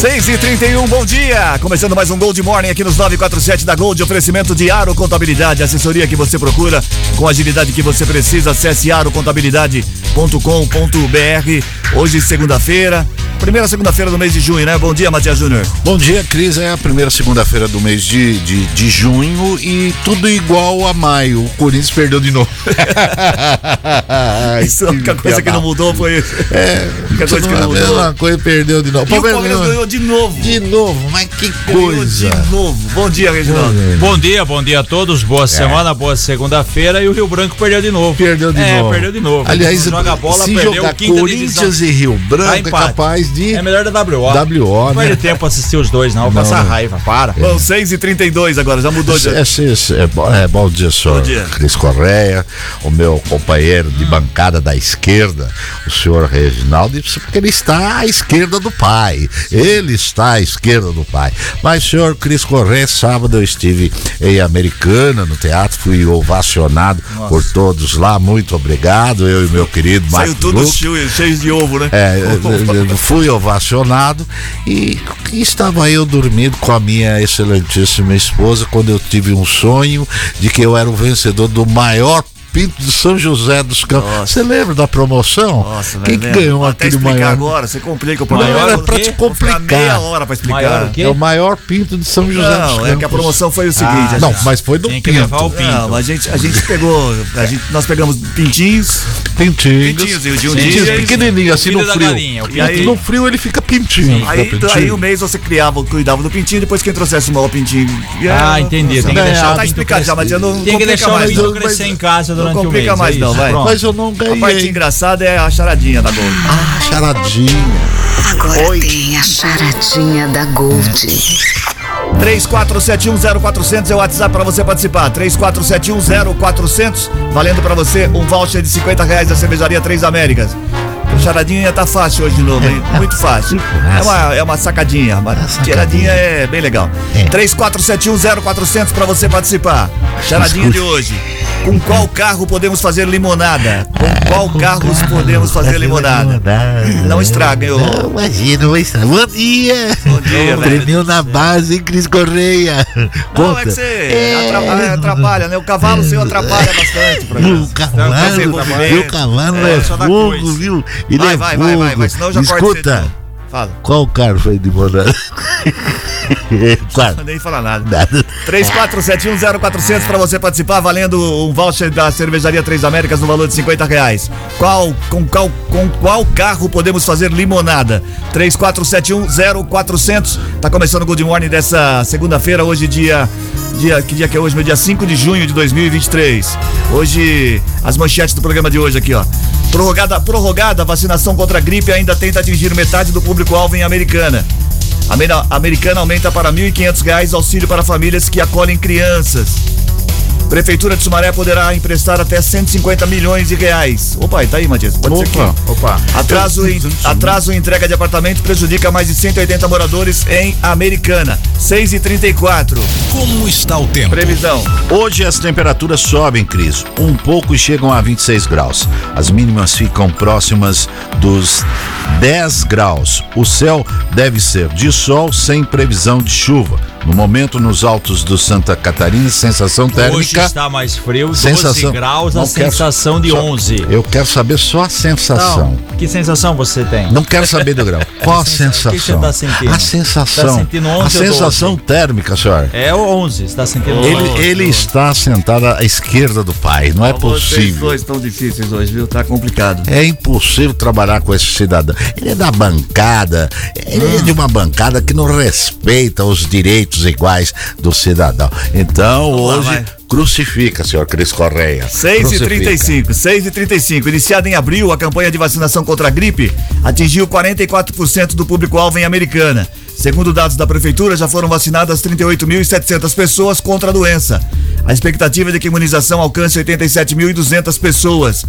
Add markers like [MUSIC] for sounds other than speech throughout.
Seis e trinta e um, bom dia! Começando mais um Gold Morning aqui nos 947 da Gold, oferecimento de Aro Contabilidade, assessoria que você procura, com a agilidade que você precisa, acesse arocontabilidade.com.br. Hoje, segunda-feira, primeira segunda-feira do mês de junho, né? Bom dia, Matias Júnior. Bom dia, Cris. É a primeira segunda-feira do mês de, de, de junho e tudo igual a maio. O Corinthians perdeu de novo. [LAUGHS] Isso, a única coisa que não mudou foi isso. É, a única coisa que não a mudou. mesma coisa perdeu de novo. E o Palmeiras ganhou de novo. De novo, mas que Ganhou coisa. de novo. Bom dia, Reginaldo. Bom dia, bom dia a todos. Boa semana, boa segunda-feira. E o Rio Branco perdeu de novo. Perdeu de é, novo. perdeu de novo. Aliás, Não joga bola, se perdeu jogar Corinthians divisão. e Rio Branco é empate. capaz de. É melhor da WO. WO, Não né? perde tempo assistir os dois, não. Vou passar não. raiva, para. Bom, 6 e 32 agora, já mudou de. É, é, bom, é bom dia, senhor Bom dia. Cris Correia, o meu companheiro de bancada da esquerda, o senhor Reginaldo, porque ele está à esquerda do pai. Ele está à esquerda do pai. Mas, senhor Cris Correia, sábado eu estive em Americana, no teatro, fui ovacionado por todos lá. Muito obrigado, eu e meu querido Saiu tudo cheio, cheio de ovo, né? É, fui ovacionado e, e estava eu dormindo com a minha excelentíssima esposa quando eu tive um sonho de que eu era o vencedor do maior pinto de São José dos Campos. Você lembra da promoção? Nossa, Quem que ganhou Vou aquele maior? agora, você complica o Não, problema. era o pra te Vou ficar complicar. meia hora pra explicar. Maior o quê? É o maior pinto de São José dos Não, Campos. é que a promoção foi o seguinte. Ah, a Não, gente- mas foi do Tem que pinto. levar o pinto. Não, a gente, a gente pegou, a gente, nós pegamos pintinhos, Pintinhos. pintinhos e de um Sim. dia. Pintinhos pequenininhos, assim no frio. galinha, o E aí- no frio ele fica pintinho. Aí, aí pintinho. um mês você criava, cuidava do pintinho, depois quem trouxesse o maior pintinho. Ah, aí, entendi. Tem que deixar o Tá pinto explicado já, mas eu não Tem que deixar o não. crescer em casa não durante o mês. complica mais, é não, vai. Pronto. Mas eu não A parte ganhei. engraçada é a charadinha da Gold. Ah, charadinha. Agora tem a charadinha da Gold. 34710400 é o WhatsApp pra você participar. 34710400, valendo pra você um voucher de 50 reais da cervejaria Três Américas. Charadinha tá fácil hoje de novo, hein? [LAUGHS] Muito fácil. É uma, é uma sacadinha, uma tiradinha é bem legal. 34710400 pra você participar. Charadinha de hoje. Com qual carro podemos fazer limonada? Com qual carro podemos fazer limonada? Não estraguem, ô. Não, imagina, não estraga. Bom dia! Bom dia, velho. Na base, hein, Cris Correia? Não, Conta. é que você atra- atrapalha, né? O cavalo seu atrapalha bastante. pra O cavalo, Fazer movimento. meu cavalo é, É, fogo, viu? Ele Vai, vai, vai, vai, vai, senão eu já Escuta. Fala, qual carro foi de? [LAUGHS] Qual? não nem falar nada. Nada. 34710400 pra você participar, valendo um voucher da Cervejaria Três Américas no valor de 50 reais. Qual, com, qual, com qual carro podemos fazer limonada? 34710400. Tá começando o Good Morning dessa segunda-feira, hoje dia, dia. Que dia que é hoje? Meu dia 5 de junho de 2023. Hoje, as manchetes do programa de hoje aqui, ó. Prorrogada, prorrogada, vacinação contra a gripe ainda tenta atingir metade do público-alvo em Americana. A Ameri- a Americana aumenta para 1.500 reais auxílio para famílias que acolhem crianças. Prefeitura de Sumaré poderá emprestar até 150 milhões de reais. Opa, tá aí, Matias. Pode ser Opa, que... Opa. Atraso em, atraso em entrega de apartamento prejudica mais de 180 moradores em Americana. 6 e 34 Como está o tempo? Previsão. Hoje as temperaturas sobem, Cris, um pouco e chegam a 26 graus. As mínimas ficam próximas dos 10 graus. O céu deve ser de sol sem previsão de chuva. No momento, nos altos do Santa Catarina, sensação Hoje térmica. está mais frio, 12 Sensação. graus, a Não quero- sensação de só- 11. Eu quero saber só a sensação. Então, que sensação você tem? Não quero saber do grau. [LAUGHS] Qual a sensação? O que sensação? você tá sentindo? A sensação. Tá sentindo a 11 ou sensação térmica, senhor. É o 11, está sentindo Ele, 11. ele está sentado à esquerda do pai. Não é Vocês possível. dois estão difíceis hoje, viu? Tá complicado. É impossível trabalhar com esse cidadão. Ele é da bancada, ele é de uma bancada que não respeita os direitos iguais do cidadão. Então, Vamos lá, hoje, vai. crucifica, senhor Cris Correia. 6 e Crucifica. 35, 6 e 35. Iniciada em abril, a campanha de vacinação contra a gripe atingiu 44% do público-alvo em Americana. Segundo dados da prefeitura, já foram vacinadas 38.700 pessoas contra a doença. A expectativa é de que a imunização alcance 87.200 pessoas.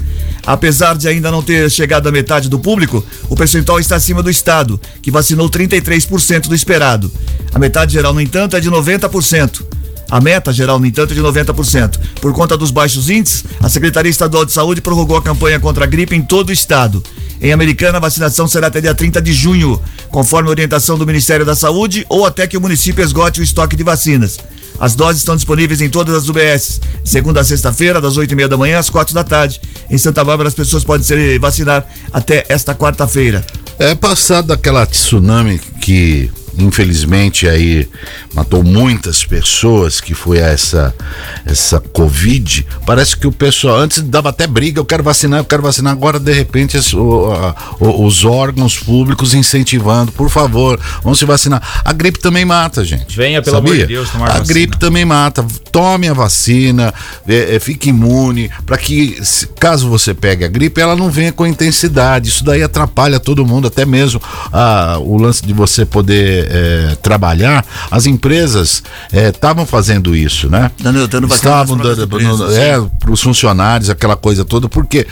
Apesar de ainda não ter chegado à metade do público, o percentual está acima do estado, que vacinou 33% do esperado. A metade geral, no entanto, é de 90%. A meta geral, no entanto, é de 90%. Por conta dos baixos índices, a Secretaria Estadual de Saúde prorrogou a campanha contra a gripe em todo o estado. Em Americana, a vacinação será até dia 30 de junho, conforme orientação do Ministério da Saúde ou até que o município esgote o estoque de vacinas. As doses estão disponíveis em todas as UBS, segunda a sexta-feira, das 8 e meia da manhã às quatro da tarde. Em Santa Bárbara, as pessoas podem se vacinar até esta quarta-feira. É passado aquela tsunami que infelizmente aí matou muitas pessoas que foi essa essa covid. Parece que o pessoal antes dava até briga eu quero vacinar eu quero vacinar. Agora de repente as, o, a, os órgãos públicos incentivando. Por favor vamos se vacinar. A gripe também mata gente. Venha pelo sabia? amor de Deus tomar a vacina. gripe também mata. Tome a vacina é, é, fique imune para que se, caso você pegue a gripe ela não venha com intensidade. Isso daí atrapalha todo mundo até mesmo ah, o lance de você poder é, trabalhar, as empresas estavam é, fazendo isso, né? Dando, dando Estavam dando é, para os funcionários, aquela coisa toda, porque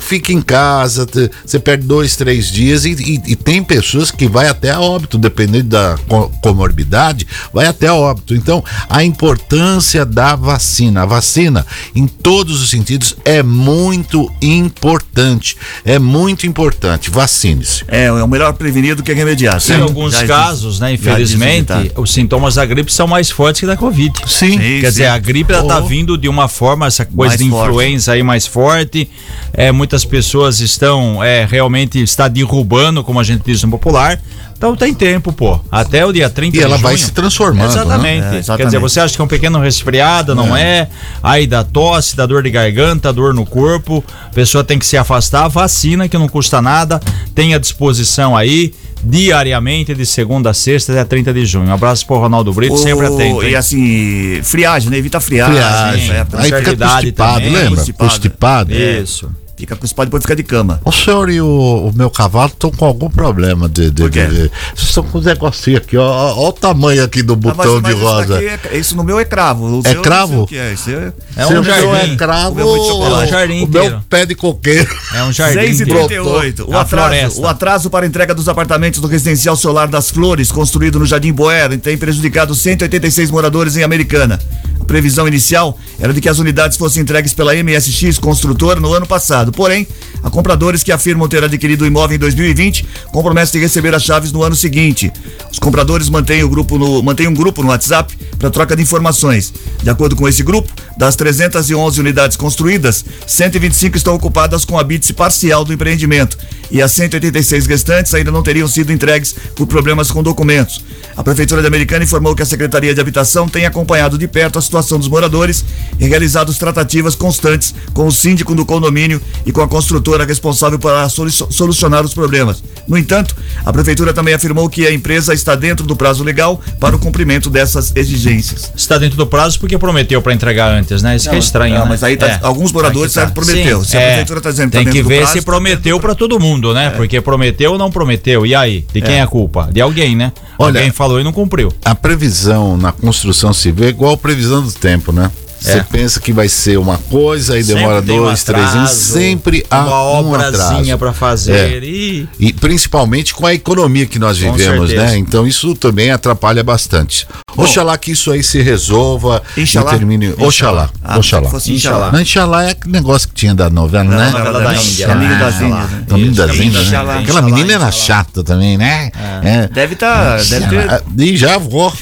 fica em casa, você perde dois, três dias e, e, e, tem pessoas que vai até a óbito, dependendo da comorbidade, vai até a óbito. Então, a importância da vacina, a vacina, em todos os sentidos, é muito importante. É muito importante. Vacine-se. É, é o melhor prevenir do que remediar. Em alguns já casos, né, infelizmente, os sintomas da gripe são mais fortes que da Covid. Sim. sim Quer sim. dizer, a gripe ela oh. tá vindo de uma forma, essa coisa mais de influenza forte. aí mais forte. É, muitas pessoas estão é, realmente está derrubando, como a gente diz no popular. Então tem tempo, pô. Até o dia 30 E ela vai se transformando. Exatamente. Né? É, exatamente. Quer dizer, você acha que é um pequeno resfriado, não é. é? Aí dá tosse, dá dor de garganta, dor no corpo. A pessoa tem que se afastar. Vacina que não custa nada. Tem à disposição aí diariamente de segunda a sexta até 30 de junho. Um abraço pro Ronaldo Brito, sempre atento. Hein? E assim, friagem, né? Evita friagem. Friagem. É, Aí fica constipado, também. lembra? Constipado. constipado. Isso. Fica constipado depois fica de cama. O senhor e o, o meu cavalo estão com algum problema de. de, de, de vocês estão com um negocinho aqui, ó. Olha o tamanho aqui do botão ah, mas, mas de rosa. É, isso no meu é cravo. O é cravo? é. Isso é, é um jardim. é cravo. O meu, é um jardim o meu pé de coqueiro. É um jardim. 6 e 38 o, atraso, o atraso para entrega dos apartamentos do residencial solar das Flores, construído no Jardim Boer, tem prejudicado 186 moradores em Americana. A previsão inicial era de que as unidades fossem entregues pela MSX Construtora no ano passado. Porém, a compradores que afirmam ter adquirido o imóvel em 2020 com promessa de receber as chaves no ano seguinte. Os compradores mantêm, o grupo no, mantêm um grupo no WhatsApp para troca de informações. De acordo com esse grupo, das 311 unidades construídas, 125 estão ocupadas com a habite parcial do empreendimento e as 186 restantes ainda não teriam sido entregues por problemas com documentos. A Prefeitura de Americana informou que a Secretaria de Habitação tem acompanhado de perto a situação dos moradores e realizado tratativas constantes com o síndico do condomínio e com a construtora responsável para solucionar os problemas. No entanto, a Prefeitura também afirmou que a empresa está dentro do prazo legal para o cumprimento dessas exigências. Está dentro do prazo porque prometeu para entregar antes, né? Isso não, que é estranho. Não, né? mas aí tá, é. alguns moradores tá. prometeu. Sim, se a é. Prefeitura está dizendo que Tem tá que ver prazo, se prometeu tá para todo mundo, né? É. Porque prometeu ou não prometeu. E aí? De quem é, é a culpa? De alguém, né? Olha, alguém falou e não cumpriu. A previsão na construção civil é igual a previsão do tempo, né? Você é. pensa que vai ser uma coisa e demora dois, um três anos. Sempre há uma um atraso para fazer. É. E... e... principalmente com a economia que nós vivemos, né? Então isso também atrapalha bastante. Bom, Oxalá que isso aí se resolva Inxalá. e termine. Oxalá. Ah, Oxalá. Inxalá. Não, Inxalá é aquele negócio que tinha da novela, Não, né? Novela da Índia. Caminho das Índias. Né? Caminho das Índias. Né? Aquela menina era chata também, né? É. Deve estar. Tá, deve ter... E já vou.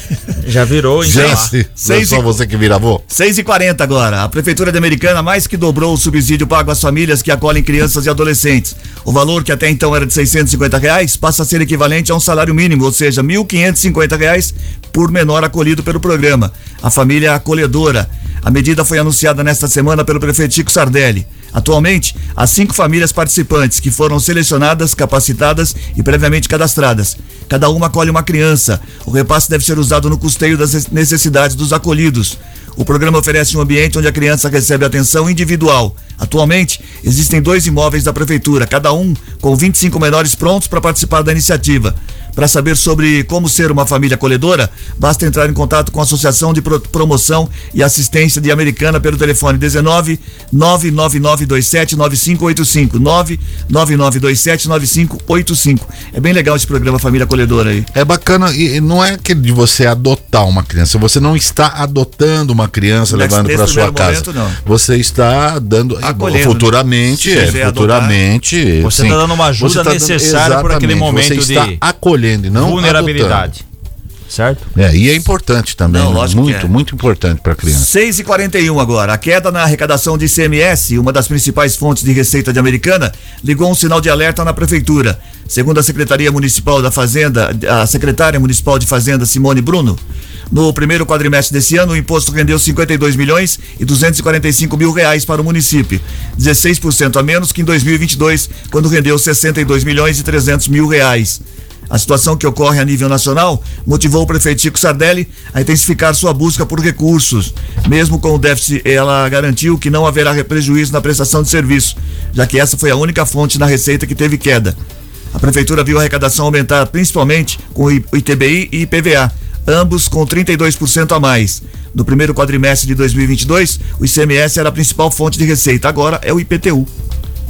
Já virou, Já, já é só você que vira avô. 6 e 40 agora. A Prefeitura de Americana mais que dobrou o subsídio pago às famílias que acolhem crianças e adolescentes. O valor, que até então era de 650 reais, passa a ser equivalente a um salário mínimo, ou seja, 1.550 reais por menor acolhido pelo programa. A família acolhedora. A medida foi anunciada nesta semana pelo prefeito Chico Sardelli. Atualmente, há cinco famílias participantes que foram selecionadas, capacitadas e previamente cadastradas. Cada uma acolhe uma criança. O repasse deve ser usado no custeio das necessidades dos acolhidos. O programa oferece um ambiente onde a criança recebe atenção individual. Atualmente, existem dois imóveis da prefeitura, cada um com 25 menores prontos para participar da iniciativa. Para saber sobre como ser uma família acolhedora, basta entrar em contato com a Associação de Pro Promoção e Assistência de Americana pelo telefone 19 99927 9585 99927 9585. É bem legal esse programa Família Acolhedora aí. É bacana e não é aquele de você adotar uma criança, você não está adotando uma criança Nesse- levando para sua casa. momento, não. Você está dando Acolhendo, futuramente, né? Se é, futuramente. Você sim. está dando uma ajuda Você dando- necessária por aquele momento você está de acolhendo e não vulnerabilidade. Certo? adotando. É, e é importante também, Não, né? lógico muito, é. muito importante para a criança. 6 e 41 agora. A queda na arrecadação de ICMS, uma das principais fontes de receita de Americana, ligou um sinal de alerta na prefeitura. Segundo a Secretaria Municipal da Fazenda, a secretária municipal de Fazenda, Simone Bruno, no primeiro quadrimestre desse ano, o imposto rendeu 52 milhões e 245 mil reais para o município, 16% a menos que em 2022, quando rendeu 62 milhões e 300 mil reais. A situação que ocorre a nível nacional motivou o prefeito Chico Sardelli a intensificar sua busca por recursos. Mesmo com o déficit, ela garantiu que não haverá prejuízo na prestação de serviço, já que essa foi a única fonte na receita que teve queda. A prefeitura viu a arrecadação aumentar principalmente com o ITBI e IPVA, ambos com 32% a mais. No primeiro quadrimestre de 2022, o ICMS era a principal fonte de receita, agora é o IPTU.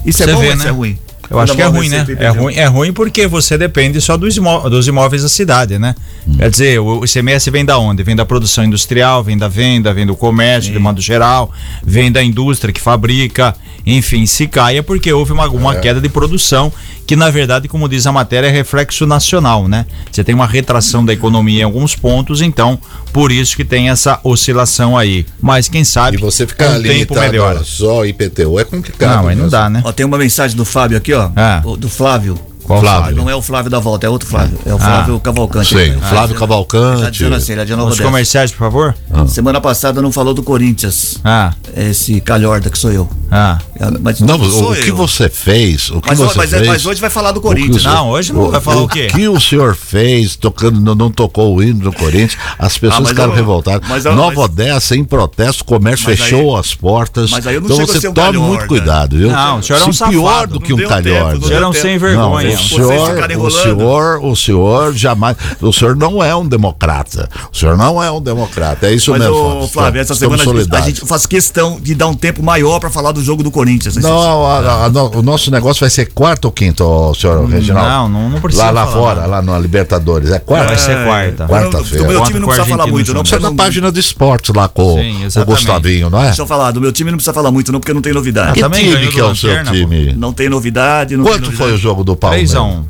Isso é Você bom vê, ou isso né? é ruim? Eu acho que é ruim, né? É ruim, é ruim porque você depende só dos, imó dos imóveis da cidade, né? Quer dizer, o ICMS vem da onde? Vem da produção industrial, vem da venda, vem do comércio, de modo geral, vem da indústria que fabrica, enfim, se cai é porque houve uma, uma queda de produção, que na verdade, como diz a matéria, é reflexo nacional, né? Você tem uma retração da economia em alguns pontos, então, por isso que tem essa oscilação aí. Mas quem sabe, E você ficar o tempo limitado só IPTU é complicado. Não, aí não dá, né? Ó, tem uma mensagem do Fábio aqui, ó. Ah. o- Do Flávio. Qual Flávio? Não é o Flávio da volta, é outro Flávio. É o Flávio Cavalcante. Sei, Ah, o Flávio Tá Cavalcante. dizendo assim, ele é de Nova Os comerciais, por favor? Semana passada não falou do Corinthians. Ah, Esse calhorda que sou eu. ah. Mas Não, sou o que eu. você fez, o que Mas, você mas, fez... mas hoje vai falar do o Corinthians. o né? Não, hoje não vai falar o quê? O que o senhor fez, tocando, não, não tocou o hino do Corinthians, as pessoas Ah, ficaram eu- revoltadas. mas Nova mas- Odessa, em protesto, o comércio fechou as portas. mas aí eu não então chego a você ser um tome muito cuidado, viu? Não, o senhor é um pior safado. do que Não um calhorda. O senhor é um sem vergonha. Senhor, o senhor, o senhor jamais, o senhor não é um democrata. O senhor não é um democrata. É isso Mas, mesmo. ô, Flávio, essa Estamos semana a gente, a solidários. gente faz questão de dar um tempo maior pra falar do jogo do Corinthians. né? Não, a- a- o nosso negócio vai ser quarto ou quinto, senhor Reginaldo? Não, não, não precisa. Lá, lá falar fora, nada. lá no Libertadores. É quarta? Vai ser quarta. Quarta-feira. Do meu time não precisa falar muito, não. Isso é na não- página do esportes lá com, Sim, com o. Gustavinho, não é? Deixa eu falar, do meu time não precisa falar muito, não, porque não tem novidade. Que também time que é o seu Lanterna, time? Não tem novidade. Não Quanto tem foi o novidade. jogo do Palmeiras? 3x1.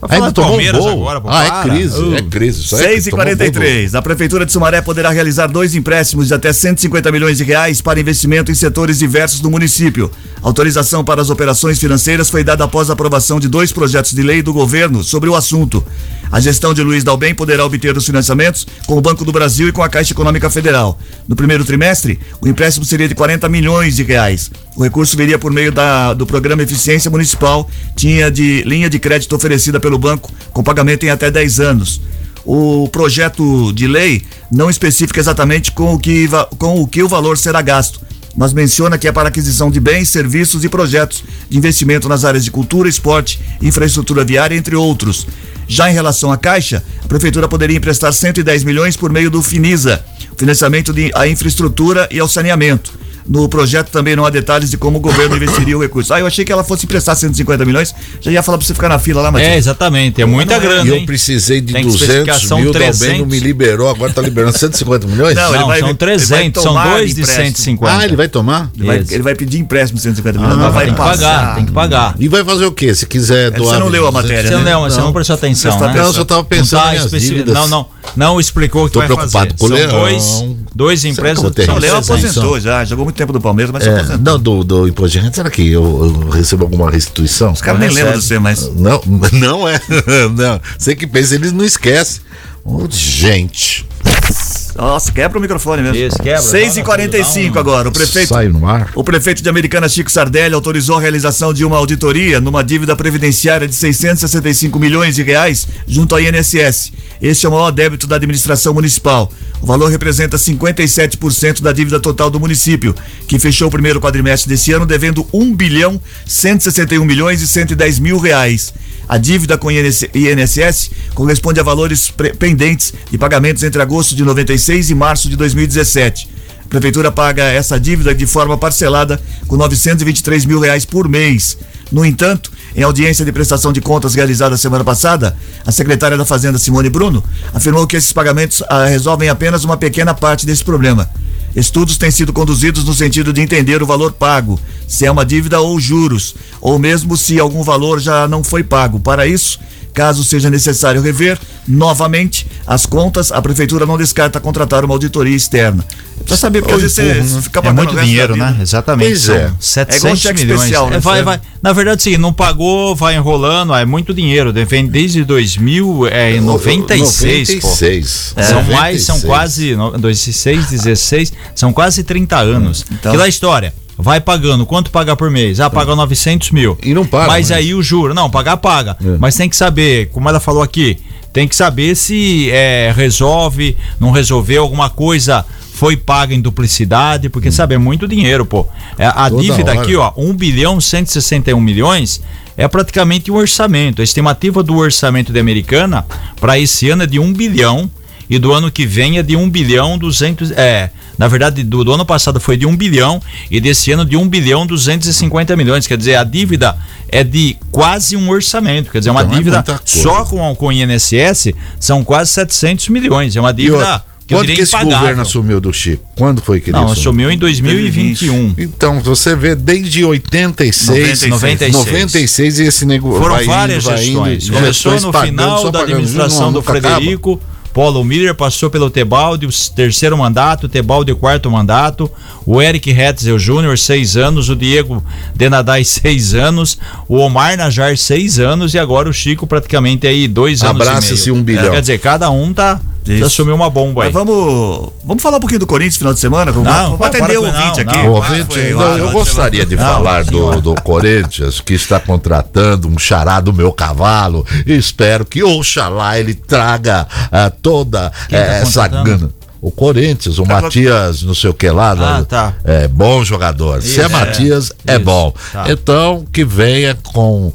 Vai falar Ainda tomou um Palmeiras gol. agora, pô, ah, é crise, Uh. é crise. Isso aí, 6 e tomou um gol 43 A Prefeitura de Sumaré poderá realizar dois empréstimos de até 150 milhões de reais para investimento em setores diversos do município. Autorização para as operações financeiras foi dada após a aprovação de dois projetos de lei do governo sobre o assunto. A gestão de Luiz Dalbem poderá obter os financiamentos com o Banco do Brasil e com a Caixa Econômica Federal. No primeiro trimestre, o empréstimo seria de 40 milhões de reais. O recurso viria por meio da- do programa Eficiência Municipal, tinha de linha de crédito oferecida pelo banco com pagamento em até 10 anos. O projeto de lei não especifica exatamente com o que, com o, que o valor será gasto, mas menciona que é para aquisição de bens, serviços e projetos de investimento nas áreas de cultura, esporte, infraestrutura viária, entre outros. Já em relação à Caixa, a Prefeitura poderia emprestar 110 milhões por meio do FINISA, financiamento de a infraestrutura e ao saneamento. No projeto também não há detalhes de como o governo investiria o recurso. Ah, eu achei que ela fosse emprestar 150 milhões, já ia falar pra você ficar na fila lá, mas É, exatamente. É muita grana, E eu hein? precisei de Tem 200 especificação mil, o Dalben 300. não me liberou, agora tá liberando 150 milhões? Não, ele Não, vai- são ele vai 300, são dois de empréstimo. 150. Ah, ele vai tomar? Ele vai, ele vai pedir empréstimo de 150 milhões, Ah, mas vai tem que passar. pagar, tem que pagar. E vai fazer o quê? Se quiser Você doar. não leu a matéria, Você né? não, você não prestou atenção, Você está né? Não, eu só tava pensando não, tá especi- não, não, não explicou o que Tô vai preocupado fazer. com o São Leão. dois, dois que ter são O Léo aposentou já, jogou muito tempo do Palmeiras, mas É, não, do, do imposto de renda, será que eu, eu recebo alguma restituição? Os caras nem lembram de você, mas. Não, [LAUGHS] não é. [LAUGHS] Não. Você que pensa, eles não esquecem. Ô, gente. Nossa, quebra o microfone mesmo. Isso, quebra. 6 e 45 Dá um- agora. O prefeito. Sai no ar. O prefeito de Americana, Chico Sardelli, autorizou a realização de uma auditoria numa dívida previdenciária de 665 milhões de reais junto à INSS. Este é o maior débito da administração municipal. O valor representa 57% da dívida total do município, que fechou o primeiro quadrimestre desse ano devendo 1 bilhão 161 milhões e 110 mil reais. A dívida com INSS corresponde a valores pendentes de pagamentos entre agosto de 96 e março de 2017. A prefeitura paga essa dívida de forma parcelada com 923 mil reais por mês. No entanto, em audiência de prestação de contas realizada semana passada, a secretária da Fazenda, Simone Bruno, afirmou que esses pagamentos ah, resolvem apenas uma pequena parte desse problema. Estudos têm sido conduzidos no sentido de entender o valor pago, se é uma dívida ou juros, ou mesmo se algum valor já não foi pago. Para isso, caso seja necessário rever novamente as contas, a prefeitura não descarta contratar uma auditoria externa. Para saber, porque às vezes você Uhum. fica É pagando muito o resto dinheiro, né? Exatamente. Pois são é. 700 É igual cheque milhões. especial, né? É, vai, vai. Na verdade, sim, não pagou, vai enrolando, é muito dinheiro. Vem desde 2000, é, em 96, pô. 96. São mais, são 96. quase, no- 16, 16, são quase 30 anos. Então- Aquela história, vai pagando, quanto paga por mês? Ah, paga 900 mil. E não paga, Mas né? aí o juro, não, pagar paga. É. Mas tem que saber, como ela falou aqui, tem que saber se é, resolve, não resolveu, alguma coisa foi paga em duplicidade, porque sabe, é muito dinheiro, pô. É, a Toda dívida hora. aqui, ó, 1 bilhão 161 milhões é praticamente um orçamento. A estimativa do orçamento de Americana para esse ano é de 1 bilhão e do ano que vem é de 1 bilhão 200 é, na verdade do, do ano passado foi de 1 bilhão e desse ano de 1 bilhão 250 milhões, quer dizer, a dívida é de quase um orçamento, quer dizer, uma Então é dívida coisa. só com, com o INSS são quase 700 milhões, é uma dívida que quando que esse impagável. governo assumiu do Chico? Quando foi que ele Não, assumiu? assumiu em 2021. Então, você vê desde 86, 96. 96 e esse negócio Foram vai várias indo, vai gestões. indo, Começou gestões no final da administração não, do nunca acaba. Paulo Miller passou pelo Tebaldi, o terceiro mandato, Tebaldi, o quarto mandato, o Eric Hetzel Júnior, seis anos, o Diego Denadai, [LAUGHS] seis anos, o Omar Najar, seis anos, e agora o Chico, praticamente aí, dois anos. e Abraça-se um bilhão. Quer dizer, cada um tá. Isso. Assumiu uma bomba aí. Mas vamos, vamos falar um pouquinho do Corinthians final de semana? Vamos, Não, vamos para atender o ouvinte não, aqui. não. O ouvinte, foi não, lá, eu gostaria de Não, falar do, do Corinthians, que está contratando um xará do meu cavalo. E espero que, oxalá, ele traga ah, toda Quem tá eh, essa gana. O Corinthians, o Tá Matias, não sei o que lá. Ah, lá, tá. É bom jogador. Se é Isso, Matias, é, isso, bom. tá. Então, que venha com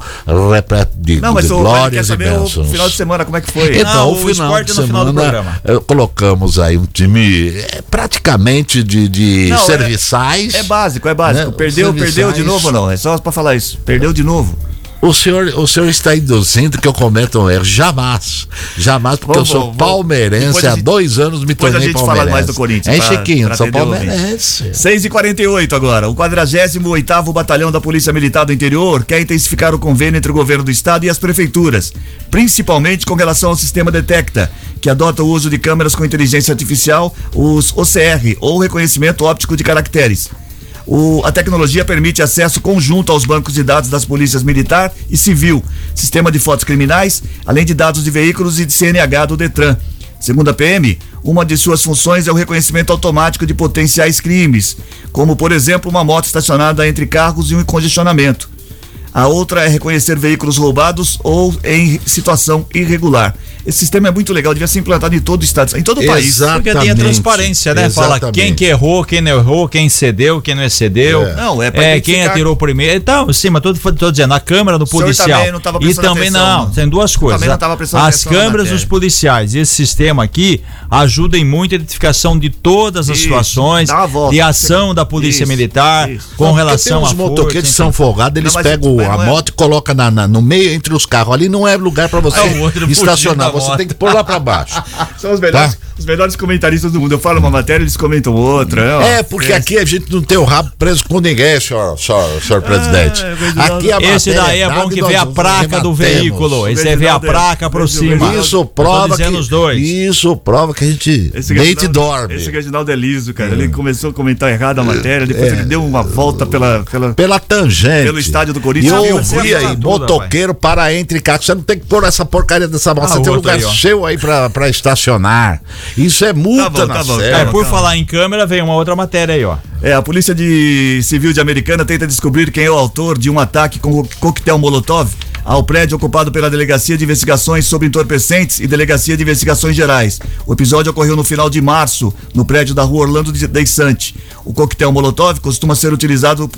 repleto de, Não, mas de o ele quer glórias e saber o bênçãos. final de semana, como é que foi? Então, Não, o o final esporte de no final do semana, programa. eh, colocamos aí um time eh, praticamente de, de Não, é- serviçais. É básico, é básico. Né, Perdeu, os perdeu de serviçais. novo ou não? É só pra falar isso. Perdeu de novo. O senhor, o senhor está induzindo que eu cometo um erro. Jamais. Jamais, porque Vamos, eu sou vamos. palmeirense. A Há gente- dois anos me depois a tornei gente fala palmeirense. mais do Corinthians, É, pra- Chiquinho, pra sou palmeirense. 6 e 48 agora. O 48º Batalhão da Polícia Militar do Interior quer intensificar o convênio entre o governo do estado e as prefeituras, principalmente com relação ao sistema Detecta, que adota o uso de câmeras com inteligência artificial, os OCR, ou reconhecimento óptico de caracteres. O- a tecnologia permite acesso conjunto aos bancos de dados das polícias militar e civil, sistema de fotos criminais, além de dados de veículos e de CNH do Detran. Segundo a PM, uma de suas funções é o reconhecimento automático de potenciais crimes, como, por exemplo, uma moto estacionada entre carros e um congestionamento. A outra é reconhecer veículos roubados ou em situação irregular. Esse sistema é muito legal, devia ser implantado em todo o estado, em todo o país. Porque tem a Exatamente, transparência, né? Fala exatamente. quem que errou, quem não errou, quem cedeu, quem não excedeu. É. Não, é pra quem identificar- atirou primeiro. Então, sim, mas tô, tô dizendo, a câmera do policial. também não tava e prestando também atenção, não, não. tem duas coisas. Também não tava prestando As câmeras dos policiais e esse sistema aqui ajudam muito a identificação de todas as Isso, situações volta. de ação da polícia Isso, militar isso. com Não, relação tem uns a motoqueiros que força, são folgados, eles Não, pegam a é- moto colocam na, na- no meio entre os carros. Ali não é lugar pra você É, estacionar. Você tem que pôr lá pra baixo. [LAUGHS] São os melhores, Tá. Os melhores comentaristas do mundo. Eu falo uma matéria, eles comentam outra. ó. É, porque aqui a gente não tem o rabo preso com ninguém, senhor, senhor, senhor presidente. é. Aqui a Esse matéria daí é bom que vê a placa do veículo. Esse aí vê a é- placa por Reginaldo- cima. Isso prova que os dois. isso prova que a gente Esse deita e Reginaldo- dorme. Esse Reginaldo é liso, cara. Ele começou a comentar errado a matéria, depois ele deu uma volta pela. pela... Pela tangente. Pelo estádio do E Corinthians. eu ouvi aí, motoqueiro para entre carros. Você não tem que pôr essa porcaria dessa moto. Ah, tem um lugar aí, seu aí pra, pra estacionar. Isso é multa Tá bom, na tá bom. É, Calma, por falar em câmera, vem uma outra matéria aí, ó. É, a Polícia de Civil de Americana tenta descobrir quem é o autor de um ataque com co- coquetel Molotov ao prédio ocupado pela Delegacia de Investigações sobre Entorpecentes e Delegacia de Investigações Gerais. O episódio ocorreu no final de março, no prédio da rua Orlando de Deissante. O coquetel Molotov costuma ser utilizado,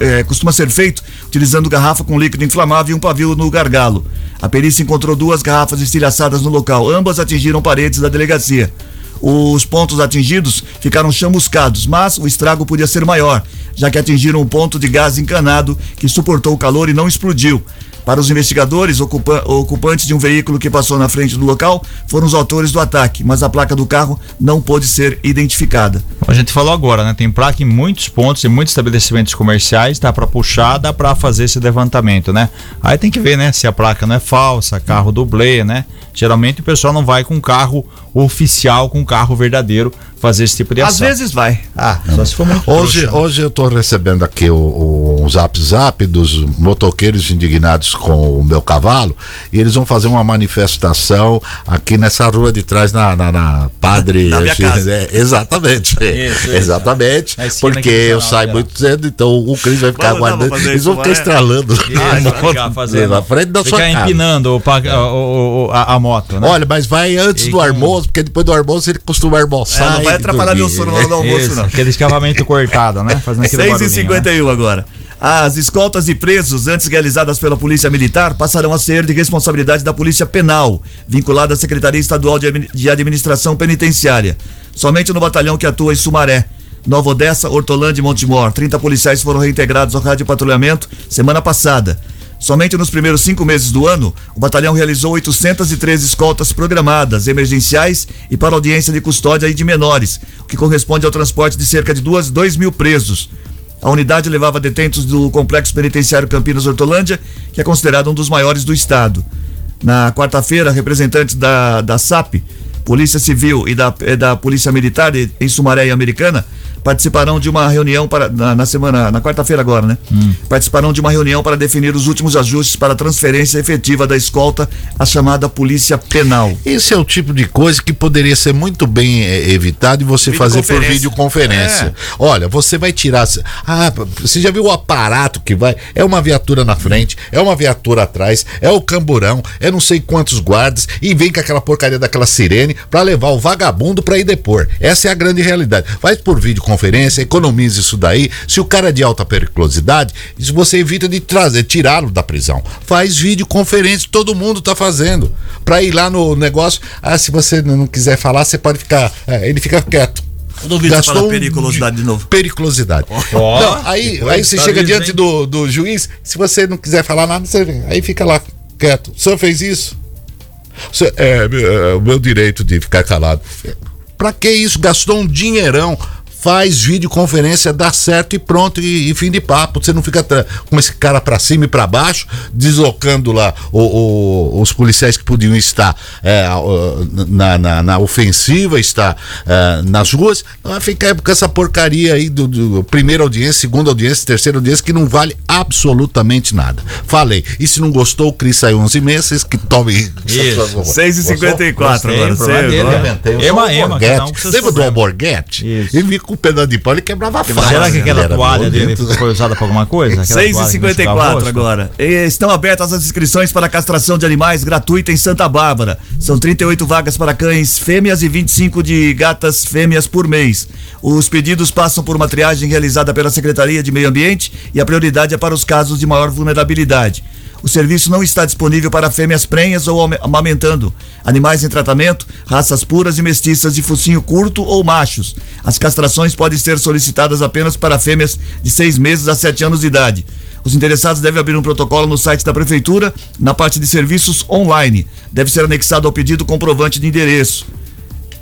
é, costuma ser feito utilizando garrafa com líquido inflamável e um pavio no gargalo. A perícia encontrou duas garrafas estilhaçadas no local. Ambas atingiram paredes da delegacia. Os pontos atingidos ficaram chamuscados, mas o estrago podia ser maior, já que atingiram um ponto de gás encanado que suportou o calor e não explodiu. Para os investigadores, ocupa, ocupantes de um veículo que passou na frente do local foram os autores do ataque, mas a placa do carro não pôde ser identificada. A gente falou agora, né? Tem placa em muitos pontos, em muitos estabelecimentos comerciais, dá para puxar, dá para fazer esse levantamento, né? Aí tem que ver, né? Se a placa não é falsa, carro dublê, né? Geralmente o pessoal não vai com carro oficial, com carro verdadeiro, fazer esse tipo de ação. Às vezes vai. Ah, só se for muito Hoje, trouxa, né? hoje eu estou recebendo aqui o, o, um zap zap dos motoqueiros indignados com o meu cavalo e eles vão fazer uma manifestação aqui nessa rua de trás na, na, na Padre. Na minha casa. É, exatamente. Isso, isso. exatamente. Porque eu saio muito cedo, então o Cris vai ficar aguardando. Eles vão ficar vai. estralando ficar fazendo. na frente da sua Ficar casa. empinando o, pa- o- o- a, a moto, né? Olha, mas vai antes E do com- almoço, porque depois do almoço ele costuma almoçar. É, vai atrapalhar dormir. meu sono hora do almoço, Isso, não. aquele escavamento cortado, né? Fazendo aquele 6 e barulhinho, né? 51 agora. As escoltas de presos antes realizadas pela Polícia Militar passarão a ser de responsabilidade da Polícia Penal, vinculada à Secretaria Estadual de Administração Penitenciária. Somente no batalhão que atua em Sumaré. Nova Odessa, Hortolândia e Montemor. 30 policiais foram reintegrados ao rádio patrulhamento semana passada. Somente nos primeiros cinco meses do ano, o batalhão realizou 813 escoltas programadas, emergenciais e para audiência de custódia e de menores, o que corresponde ao transporte de cerca de 2 mil presos. A unidade levava detentos do Complexo Penitenciário Campinas Hortolândia, que é considerado um dos maiores do estado. Na quarta-feira, representantes da, da SAP, Polícia Civil e da, eh, da Polícia Militar em Sumaré e Americana participarão de uma reunião para na, na semana na quarta-feira agora, né? Participarão de uma reunião para definir os últimos ajustes para a transferência efetiva da escolta à chamada Polícia Penal. Esse é o tipo de coisa que poderia ser muito bem eh, evitado e você fazer por Videoconferência. videoconferência. É. Olha, você vai tirar. Ah, você já viu o aparato que vai? É uma viatura na frente, é uma viatura atrás, é o camburão, é não sei quantos guardas e vem com aquela porcaria daquela sirene pra levar o vagabundo pra ir depor. Essa é a grande realidade. Faz por videoconferência, economize isso daí. Se o cara é de alta periculosidade, isso você evita de trazer, tirá-lo da prisão. Faz videoconferência, todo mundo tá fazendo. Pra ir lá no negócio, ah, se você não quiser falar, você pode ficar. é, ele fica quieto. Eu duvido você Gastou falar periculosidade de novo. Periculosidade. Ó, não, aí, aí você tá chega diante do, do juiz, se você não quiser falar nada, você aí fica lá quieto. O senhor fez isso? É, é, o meu direito de ficar calado. Pra que isso? Gastou um dinheirão. Faz videoconferência, dá certo e pronto, e, e fim de papo. Você não fica com esse cara pra cima e pra baixo, deslocando lá o- o- os policiais que podiam estar é, na, na- na ofensiva, estar é, nas ruas. Vai ficar com essa porcaria aí do, do primeira audiência, segunda audiência, terceira audiência, que não vale absolutamente nada. Falei. E se não gostou, o Cris saiu 11 meses, que tome. Isso. 6 e 54 Gostei, agora. dele, agora. Eu um problemas. Alborguete? Isso. Ele vinha com um pedaço de pau, ele quebrava fácil. Será que aquela toalha dele foi usada pra alguma coisa? Aquela 6 toalha e que não escova o 54 rosto? agora. Estão abertas as inscrições para a castração de animais gratuita em Santa Bárbara. São 38 vagas para cães fêmeas e 25 de gatas fêmeas por mês. Os pedidos passam por uma triagem realizada pela Secretaria de Meio Ambiente e a prioridade é para os casos de maior vulnerabilidade. O serviço não está disponível para fêmeas prenhas ou ame- amamentando, animais em tratamento, raças puras e mestiças de focinho curto ou machos. As castrações podem ser solicitadas apenas para fêmeas de seis meses a sete anos de idade. Os interessados devem abrir um protocolo no site da Prefeitura, na parte de serviços online. Deve ser anexado ao pedido comprovante de endereço.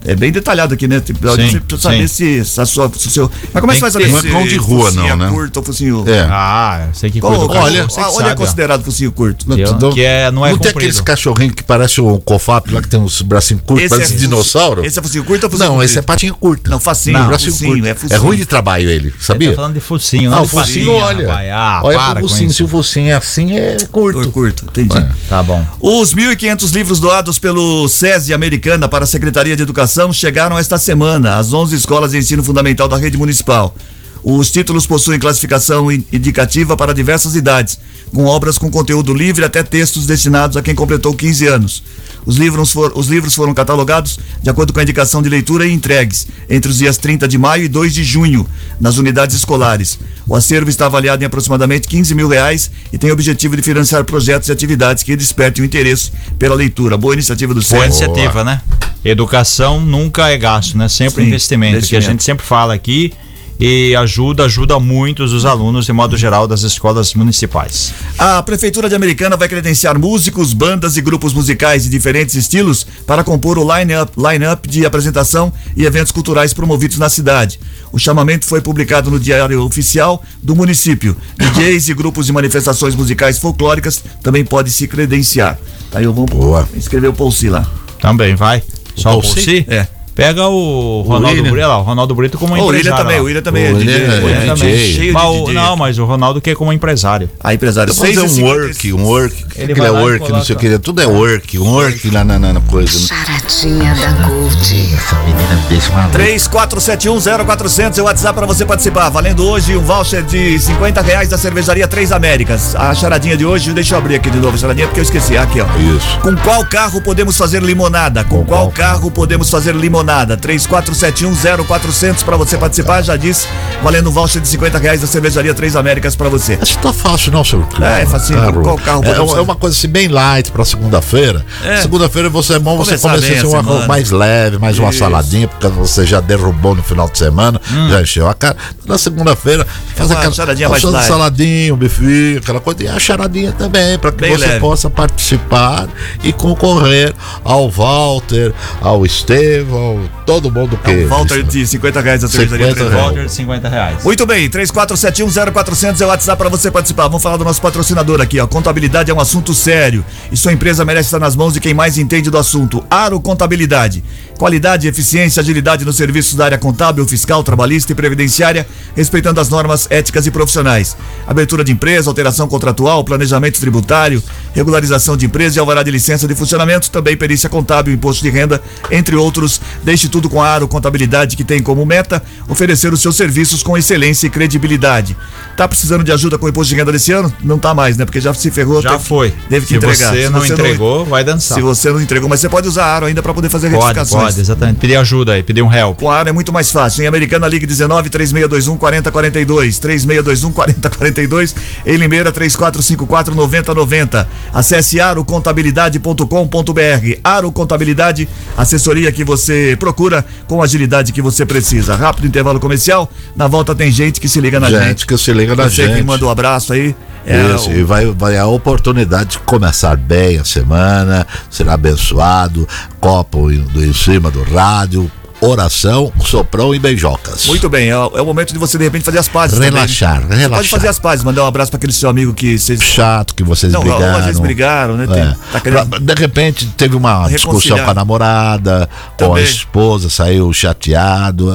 É bem detalhado aqui, né? Tipo, Sim, Você precisa saber se, se a sua. Se o seu... Mas como é que vai saber não é cão de rua, não, é né? curto ou focinho. É. Ah, sei que cachorro, olha, onde é considerado focinho curto? Não, Que é- não- é- não é tem aqueles cachorrinhos que parece um cofap lá que tem uns bracinhos curtos, parece é dinossauro? Esse é focinho curto ou focinho Não, esse é comprido? patinha curta. Não, facinho, Não, é bracinho focinho, curto. é É, ruim de trabalho ele, Ele sabia? tá falando de focinho, Ah, não o de focinho, olha. Ah, olha para focinho, se o focinho é assim, é curto. Curto, curto, entendi. É. Tá bom. Os 1.500 livros doados pelo SESI Americana para a Secretaria de Educação chegaram esta semana às 11 escolas de ensino fundamental da rede municipal. Os títulos possuem classificação in- indicativa para diversas idades, com obras com conteúdo livre até textos destinados a quem completou 15 anos. Os livros, for- os livros foram catalogados de acordo com a indicação de leitura e entregues entre os dias 30 de maio e 2 de junho nas unidades escolares. O acervo está avaliado em aproximadamente 15 mil reais e tem o objetivo de financiar projetos e atividades que despertem o interesse pela leitura. Boa iniciativa do Boa iniciativa, né? Educação nunca é gasto, né? Sempre Sim, investimento, que a investimento. gente sempre fala aqui e ajuda, ajuda muitos os alunos de modo geral das escolas municipais. A Prefeitura de Americana vai credenciar músicos, bandas e grupos musicais de diferentes estilos para compor o line-up line de apresentação e eventos culturais promovidos na cidade. O chamamento foi publicado no Diário Oficial do município. DJs e grupos de manifestações musicais folclóricas também podem se credenciar. Aí eu vou Boa. escrever o Pulsi lá. Também vai. Só o? Pulsi? É. Pega o Ronaldo. Brito lá, o Ronaldo Brito como Ô, o William empresário. também, lá. o William também O é William DJ. é O William DJ. também, cheio Mas de DJ. não, mas o Ronaldo que é como empresário. A empresário. Fazer um 6,50. work, um work. Ele que é work? Não sei o que. Tudo é work. Um work lá na, na, na coisa. Charadinha da Gold. Essa menina me deixa maluco. 34710400 é o WhatsApp para você participar. Valendo hoje um voucher de 50 reais da cervejaria Três Américas. A charadinha de hoje, deixa eu abrir aqui de novo a charadinha porque eu esqueci. Aqui, ó. Isso. Com qual carro podemos fazer limonada? Com, Com qual qual carro podemos fazer limonada? 34710400 para você participar. Já disse, valendo um voucher de 50 reais da cervejaria Três Américas para você. Acho que tá fácil, não, seu. É, é facinho. Carro. Qual carro é, é uma coisa assim, bem light pra segunda-feira. É. Segunda-feira você é bom você bem assim, a uma semana. coisa mais leve, mais uma Isso. saladinha, porque você já derrubou no final de semana, Hum. já encheu a cara. Na segunda-feira, faz uma aquela charadinha mais uma light. saladinha, um bifinho, aquela coisa. E a charadinha também, pra que Bem você leve. possa participar e concorrer ao Walter, ao Estevão, todo mundo que. É um voucher de 50 reais da cervejaria 50 Três reais. Américas. Voucher de 50 reais. Muito bem, 34710400 é o WhatsApp para você participar. Vamos falar do nosso patrocinador aqui, ó. Contabilidade é um assunto sério e sua empresa merece estar nas mãos de quem mais entende do assunto. Aro Contabilidade. Qualidade, eficiência, agilidade nos serviços da área contábil, fiscal, trabalhista e previdenciária, respeitando as normas éticas e profissionais. Abertura de empresa, alteração contratual, planejamento tributário, regularização de empresa e alvará de licença de funcionamento, também perícia contábil, imposto de renda, entre outros. Deixe tudo com a Aro Contabilidade, que tem como meta oferecer os seus serviços com excelência e credibilidade. Tá precisando de ajuda com o imposto de renda desse ano? Não tá mais, né? Porque já se ferrou. Já teve- foi. Teve que Se entregar. você não entregou, vai dançar. Se você não entregou, mas você pode usar a Aro ainda para poder fazer Pode, retificações. pode, exatamente. Pedir ajuda aí, pedir um help. Com a área é muito mais fácil. Em Americana Ligue 19 3621 4042. 3621 4042. Em Limeira 3454 9090. Acesse arocontabilidade.com.br. Aro Contabilidade, assessoria que você procura com a agilidade que você precisa. Rápido intervalo comercial. Na volta tem gente que se liga na gente. Gente que se liga na você gente. que manda um abraço aí. É, Isso, o- e vai, vai a oportunidade de começar bem a semana, ser abençoado, copo em cima do rádio, oração, soprão e beijocas. Muito bem, é, o- é o momento de você de repente fazer as pazes. também? Relaxar, Você relaxar. Pode fazer as pazes, mandar um abraço para aquele seu amigo que vocês Chato que vocês Não, brigaram. às vezes brigaram, né? Tem- É. tá querendo- De repente teve uma discussão com a namorada, com a Também. esposa, saiu chateado.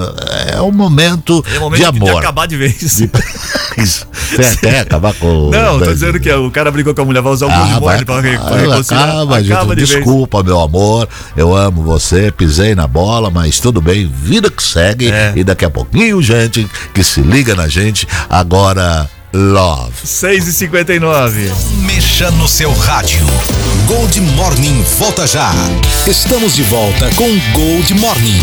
É um momento, É o momento de de, de amor. acabar de vez. [LAUGHS] Isso. Você quer acabar com. [LAUGHS] Não, tô dizendo que o cara brigou com a mulher, vai usar o Ah, vai, pra, re- pra reconciliar. acaba, gente, de vez. desculpa, meu amor. Eu amo você, pisei na bola, mas tudo bem, vida que segue. É. E daqui a pouquinho, gente, que se liga na gente. Agora, love. 6 e 59 Mexa no seu rádio. Gold Morning volta já. Estamos de volta com Gold Morning.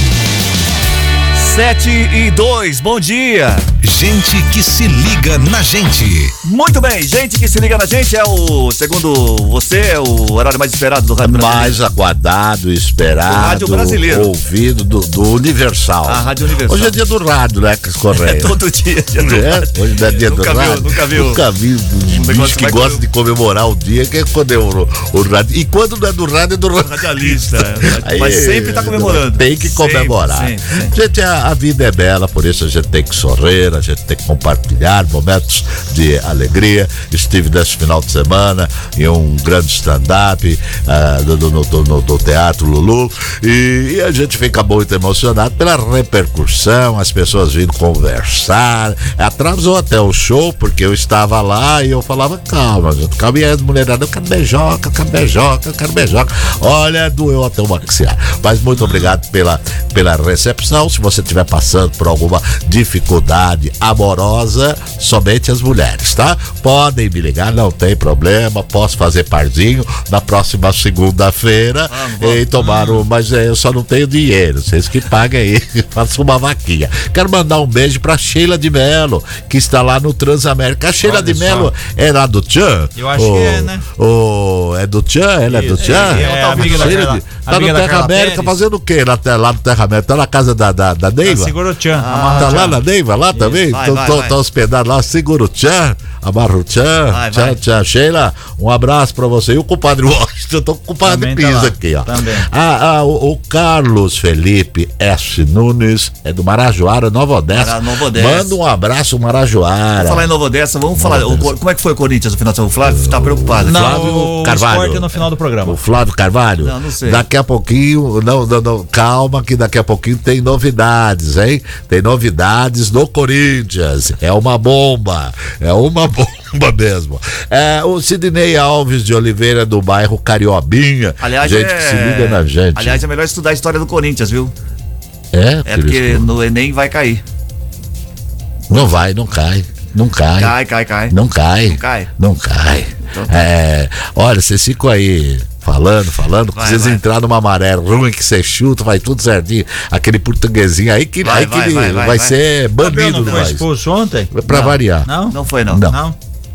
7 e 2, bom dia. Gente que se liga na gente. Muito bem, gente que se liga na gente é o, segundo você, é o horário mais esperado do Rádio Brasileiro. Mais aguardado, esperado, Do rádio brasileiro. ouvido do, do Universal. A Rádio Universal. Hoje é dia do rádio, né, Cris [LAUGHS] É Correia? todo dia. dia do É, rádio. hoje não é dia nunca do viu, rádio. Nunca viu. Nunca vi um negócio bicho que vai gosta comer- de comemorar o dia, que é quando é o, o rádio. E quando não é do rádio, é do rádio. Radialista. Aí, mas sempre tá comemorando. Tem que Sempre, comemorar. sempre, sempre. Gente, a, a vida é bela, por isso a gente tem que sorrir, a gente tem que compartilhar momentos de alegria. Estive nesse final de semana em um grande stand-up do Teatro Lulu e, e a gente fica muito emocionado pela repercussão, as pessoas vindo conversar. Atrasou até o show, porque eu estava lá e eu falava, calma, gente, calma. E as mulherada, eu quero beijoca, eu quero beijoca, eu quero beijoca. Olha, doeu até o maxiar. Mas muito obrigado pela, pela recepção. Se você estiver passando por alguma dificuldade atividade amorosa somente as mulheres, tá? Podem me ligar, não tem problema, posso fazer parzinho na próxima segunda-feira e tomar um, mas é, eu só não tenho dinheiro, vocês que paguem aí, [LAUGHS] façam uma vaquinha. Quero mandar um beijo pra Sheila de Melo, que está lá no Transamérica. A Sheila Olha de. Melo é lá do Tchan? Eu acho que é, né? O, é do Tchan? Ela é do Tchan? é, é Tá amiga da Sheila de- Tá no da Terra América Pérez. fazendo o quê lá, lá no Terra América? Tá na casa da, da, da Neiva? Segura o tchan. Tá amarra o lá na Neiva, lá também? Vai, Tô, vai, tô, vai. tô hospedado lá, segura o tchan, amarra o tchan, Vai, tchan, vai. tchan. Sheila, um abraço pra você. E o compadre [LAUGHS] Washington, eu tô com o compadre tá Pisa lá, aqui, ó. também. Ah, ah, o, o Carlos Felipe S. Nunes, é do Marajoara, Nova Odessa. Mara- Nova Odessa. Manda um abraço, Marajoara. Falar em Nova Odessa, vamos falar. o Cor- como é que foi o Corinthians no final de semana? O Flávio tá preocupado. Não, Flávio o Carvalho. esporte no final do programa. O Flávio Carvalho? Não, não sei. Daqui a pouquinho, não, não, não, calma que daqui a pouquinho tem novidades, hein? Tem novidades no Corinthians. É uma bomba. É uma [LAUGHS] bomba mesmo. É, o Sidney Alves de Oliveira do bairro Cariobinha. Aliás, gente é... que se liga na gente. Aliás, é melhor estudar a história do Corinthians, viu? é, É porque no Enem vai cair. não vai, não cai. Não cai. Cai, cai, cai. Não cai. Não cai. Não cai. Então tá. É, olha, vocês ficam aí falando, falando, Vai, vocês vai. entrar numa maré ruim que você chuta, vai tudo certinho. Aquele portuguesinho aí que, Vai, aí que vai, ele vai, vai, vai, vai. ser banido não do foi expulso ontem? Pra Não. variar. Não? Não foi, não. Não. Não?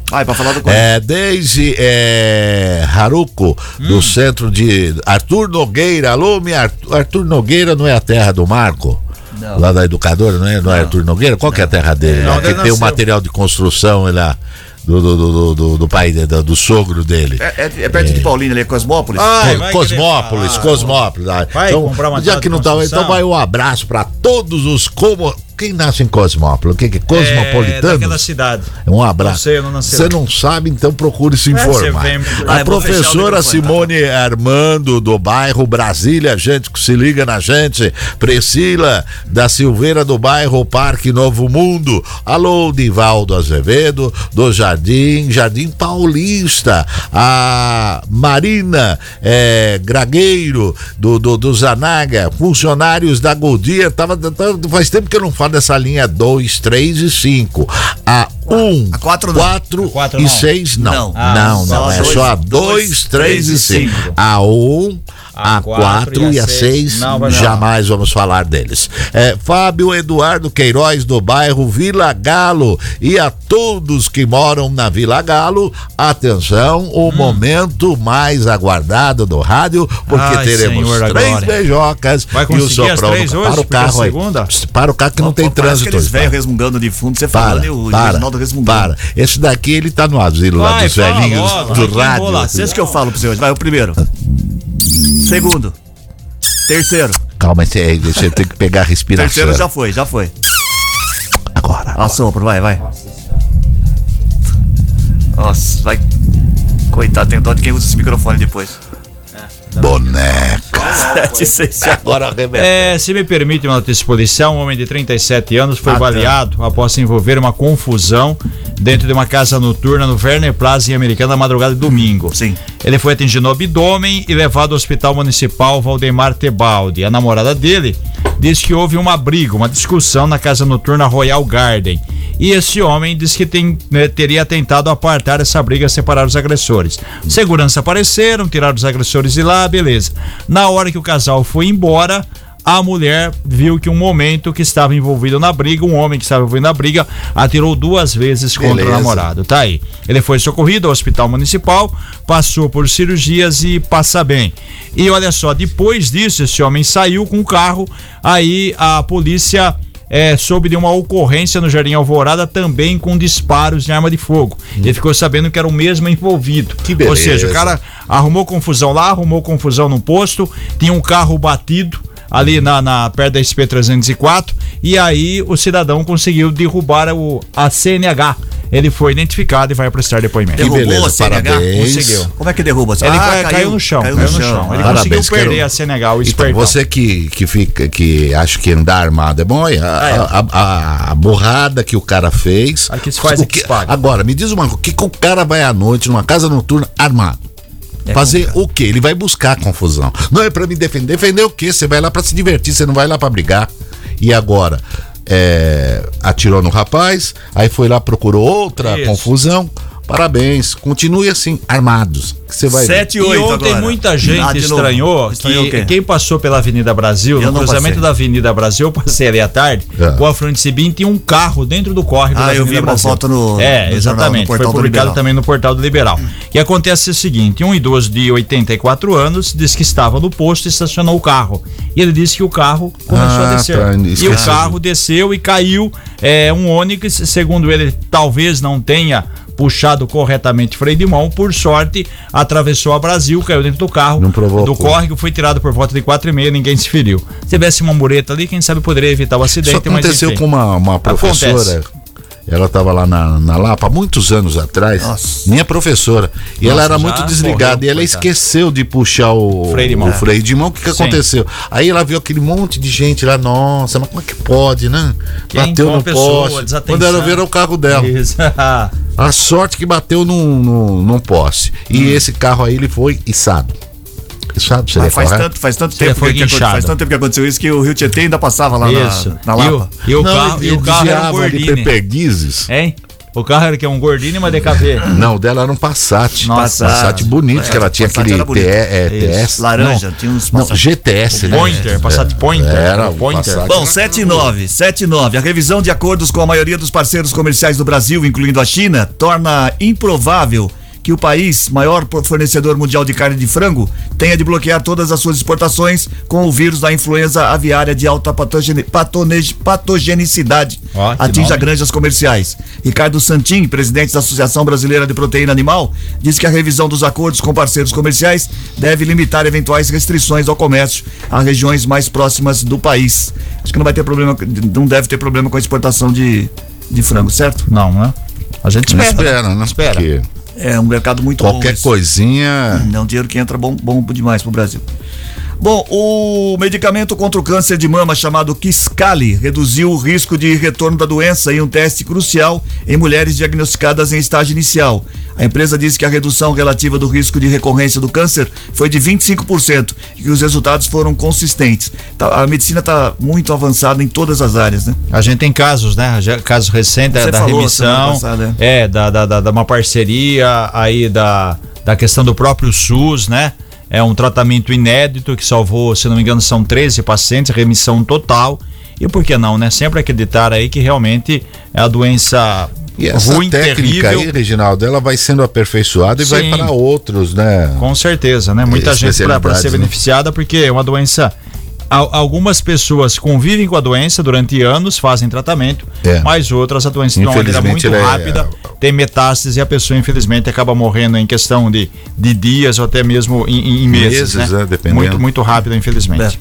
Vai, pra falar do Corinthians. É, desde é, Haruko, do Hum. centro de Arthur Nogueira. Alô, minha Arthur, Arthur Nogueira não é a terra do Marco? Não. Lá da educadora, não é, não é Arthur Nogueira? Qual que é a terra dele? Não, Lá que tem o nasceu. material de construção lá do, do, do, do, do, do pai, de- do, do sogro dele. É, é- é perto de Paulínia ali, é Cosmópolis. Ah, Cosmópolis. Cosmópolis. ah, Vai então, comprar uma já que não tá, então vai um abraço pra todos os como quem nasce em Cosmópolis, o que que é É, cosmopolitano? daquela cidade. Um abraço. Não sei, eu não nasci Você não sabe, então procure se informar. você vem- A Ah, professora tá? Simone Armando, do bairro Brasília, gente que se liga na gente. Priscila da Silveira, do bairro Parque Novo Mundo. Alô, Divaldo Azevedo, do Jardim, Jardim Paulista. A Marina eh, Gragueiro, do, do, do Zanaga. Funcionários da Goodyear. Tava, tava- faz tempo que eu não falo dessa linha 2, 3 e 5. A 1, A quatro não. 4 A quatro e não. 6 não. Não. Ah, não, não. É só a dois, 2, 3 e três e 5. cinco. A 1, A a quatro 4 e a a seis. 6. Não, vai não. Jamais vamos falar deles. É, Fábio Eduardo Queiroz, do bairro Vila Galo. E a todos que moram na Vila Galo, atenção, o Hum. momento mais aguardado do rádio, porque Ai, teremos Senhor três glória. beijocas e o soprão para o é carro aí. segunda? Para o carro que não tem Parece trânsito. velhos tá? resmungando de fundo, você Para, falando e o para, Reginaldo resmungando. para. Esse daqui ele tá no asilo lá Vai, dos fala velhinhos do rádio. Esse que eu falo pra você hoje. Vai, o primeiro. [LAUGHS] Segundo. Terceiro. Calma, você, é, você tem que pegar a respiração. Terceiro já foi, já foi. Agora. agora. Assopro, vai, vai. Nossa, vai. Coitado, tem dó de quem usa esse microfone depois. É, Boneco. 767. Agora. É, se me permite uma notícia policial um homem de 37 anos foi ah, baleado após se envolver uma confusão dentro de uma casa noturna no Werner Plaza em Americana na madrugada de domingo. Sim. Ele foi atingido no abdômen e levado ao Hospital Municipal Valdemar Tebaldi. A namorada dele diz que houve uma briga, uma discussão na casa noturna Royal Garden. E esse homem diz que tem, né, teria tentado apartar essa briga, separar os agressores. Segurança apareceram, tiraram os agressores de lá, beleza. Na hora que o casal foi embora, a mulher viu que um momento que estava envolvido na briga, um homem que estava envolvido na briga, atirou duas vezes contra o Beleza. namorado. Tá aí. Ele foi socorrido ao hospital municipal, passou por cirurgias e passa bem. E olha só, depois disso, esse homem saiu com o carro, aí a polícia. É, soube de uma ocorrência no Jardim Alvorada também com disparos de arma de fogo. Ele ficou sabendo que era o mesmo envolvido. Que Ou beleza. seja, o cara arrumou confusão lá, arrumou confusão no posto, tinha um carro batido ali na, na perto da SP304 e aí o cidadão conseguiu derrubar o, a CNH. Ele foi identificado e vai prestar depoimento. Que Derrubou beleza, a CNH? parabéns. Conseguiu. Como é que derruba? Ele caiu, caiu no chão, caiu no chão. Ele Parabéns, conseguiu perder quero- a CNH, o Então, você que, que fica, que acha que andar armado é bom, a, a, a, a borrada que o cara fez. Aqui se faz, o aqui que, se paga. Agora, me diz uma coisa, o que, que o cara vai à noite numa casa noturna armado? É Fazer o quê? Ele vai buscar confusão. Não é pra me defender. Defender o quê? Você vai lá pra se divertir, você não vai lá pra brigar. E agora? É, atirou no rapaz, aí foi lá, procurou outra Isso. confusão. Parabéns, continue assim, armados. Que você vai ver. 7 e E 8 ontem agora. muita Ah, gente novo. estranhou Estranhou o que quê? quem passou pela Avenida Brasil, Eu no cruzamento passei. da Avenida Brasil, eu passei ali à tarde, É. com a Fronte Sibim tinha um carro dentro do córrego Ah, da eu Avenida vi uma Brasil. foto no- É, no jornal, exatamente. no Foi publicado também no portal do Liberal. E acontece o seguinte: um idoso de 84 anos disse que estava no posto e estacionou o carro. E ele disse que o carro começou Ah, a descer. tá, e o carro desceu e caiu. É, um Onix, segundo ele, talvez não tenha puxado corretamente freio de mão, por sorte, atravessou a Brasil, caiu dentro do carro, do córrego, foi tirado por volta de quatro e meia, ninguém se feriu. Se tivesse uma mureta ali, quem sabe poderia evitar o acidente, Isso aconteceu mas com uma, uma professora. Acontece. Ela estava lá na, na Lapa há muitos anos atrás. Nossa. Minha professora. E Nossa, ela era muito desligada. morreu, e ela coitada. esqueceu de puxar o Freio de mão. o freio de mão. O que, que Sim. aconteceu? Aí ela viu aquele monte de gente lá. Nossa, mas como é que pode, né? Quem? Bateu Qual no pessoa? poste. Desatenção. Quando ela viu era o carro dela. Isso. [LAUGHS] A sorte que bateu num, num, num poste. E esse carro aí ele foi içado. Içado, seria Mas faz correto? tanto, faz tanto Seria tempo que, faz tanto tempo que aconteceu isso que o Rio Tietê ainda passava lá na, Isso. na e, Lapa. o, e o Não, carro, e o carro era um Gordini. Hein? O carro era que é um Gordini e uma DKV. Não, o dela era um Passat. Nossa. Passat bonito, É, que ela tinha Passat aquele. TE, é. TS. Laranja, não, tinha uns Não, Passat. GTS, O né? Pointer, Passat Pointer. Era O o Pointer. Passat. Bom, 7 e 9, 7 e 9. A revisão de acordos com a maioria dos parceiros comerciais do Brasil, incluindo a China, torna improvável que o país, maior fornecedor mundial de carne de frango, tenha de bloquear todas as suas exportações com o vírus da influenza aviária de alta patogeni- patone- patogenicidade. Que atinge nome. granjas comerciais. Ricardo Santin, presidente da Associação Brasileira de Proteína Animal, disse que a revisão dos acordos com parceiros comerciais deve limitar eventuais restrições ao comércio a regiões mais próximas do país. Acho que não vai ter problema, não deve ter problema com a exportação de, de frango, certo? Não, né? A gente Não espera. espera, né? Espera. Porque É um mercado muito bom. qualquer coisinha. É um dinheiro que entra bom, bom demais pro Brasil. Bom, o medicamento contra o câncer de mama chamado Kisqali reduziu o risco de retorno da doença em um teste crucial em mulheres diagnosticadas em estágio inicial. A empresa disse que a redução relativa do risco de recorrência do câncer foi de 25% e que os resultados foram consistentes. Tá, a medicina está muito avançada em todas as áreas, né? A gente tem casos, né? Já- Caso recente é Você da falou remissão, passada, é, da, da, da, da uma parceria aí da, da questão do próprio SUS, né? É um tratamento inédito que salvou, se não me engano, são 13 pacientes, remissão total. E por que não, né? Sempre acreditar aí que realmente é a doença E essa ruim, técnica terrível. aí, Reginaldo, ela vai sendo aperfeiçoada e vai Sim. para outros, né? Com certeza, né? Muita gente para ser né? beneficiada, porque é uma doença. al- Algumas pessoas convivem com a doença durante anos, fazem tratamento, É. mas outras a doença de uma maneira Infelizmente, muito ela é- rápida, tem metástase e a pessoa infelizmente acaba morrendo em questão de, de dias ou até mesmo em, em meses, Meses, né? né? Dependendo. Muito, muito rápido, infelizmente.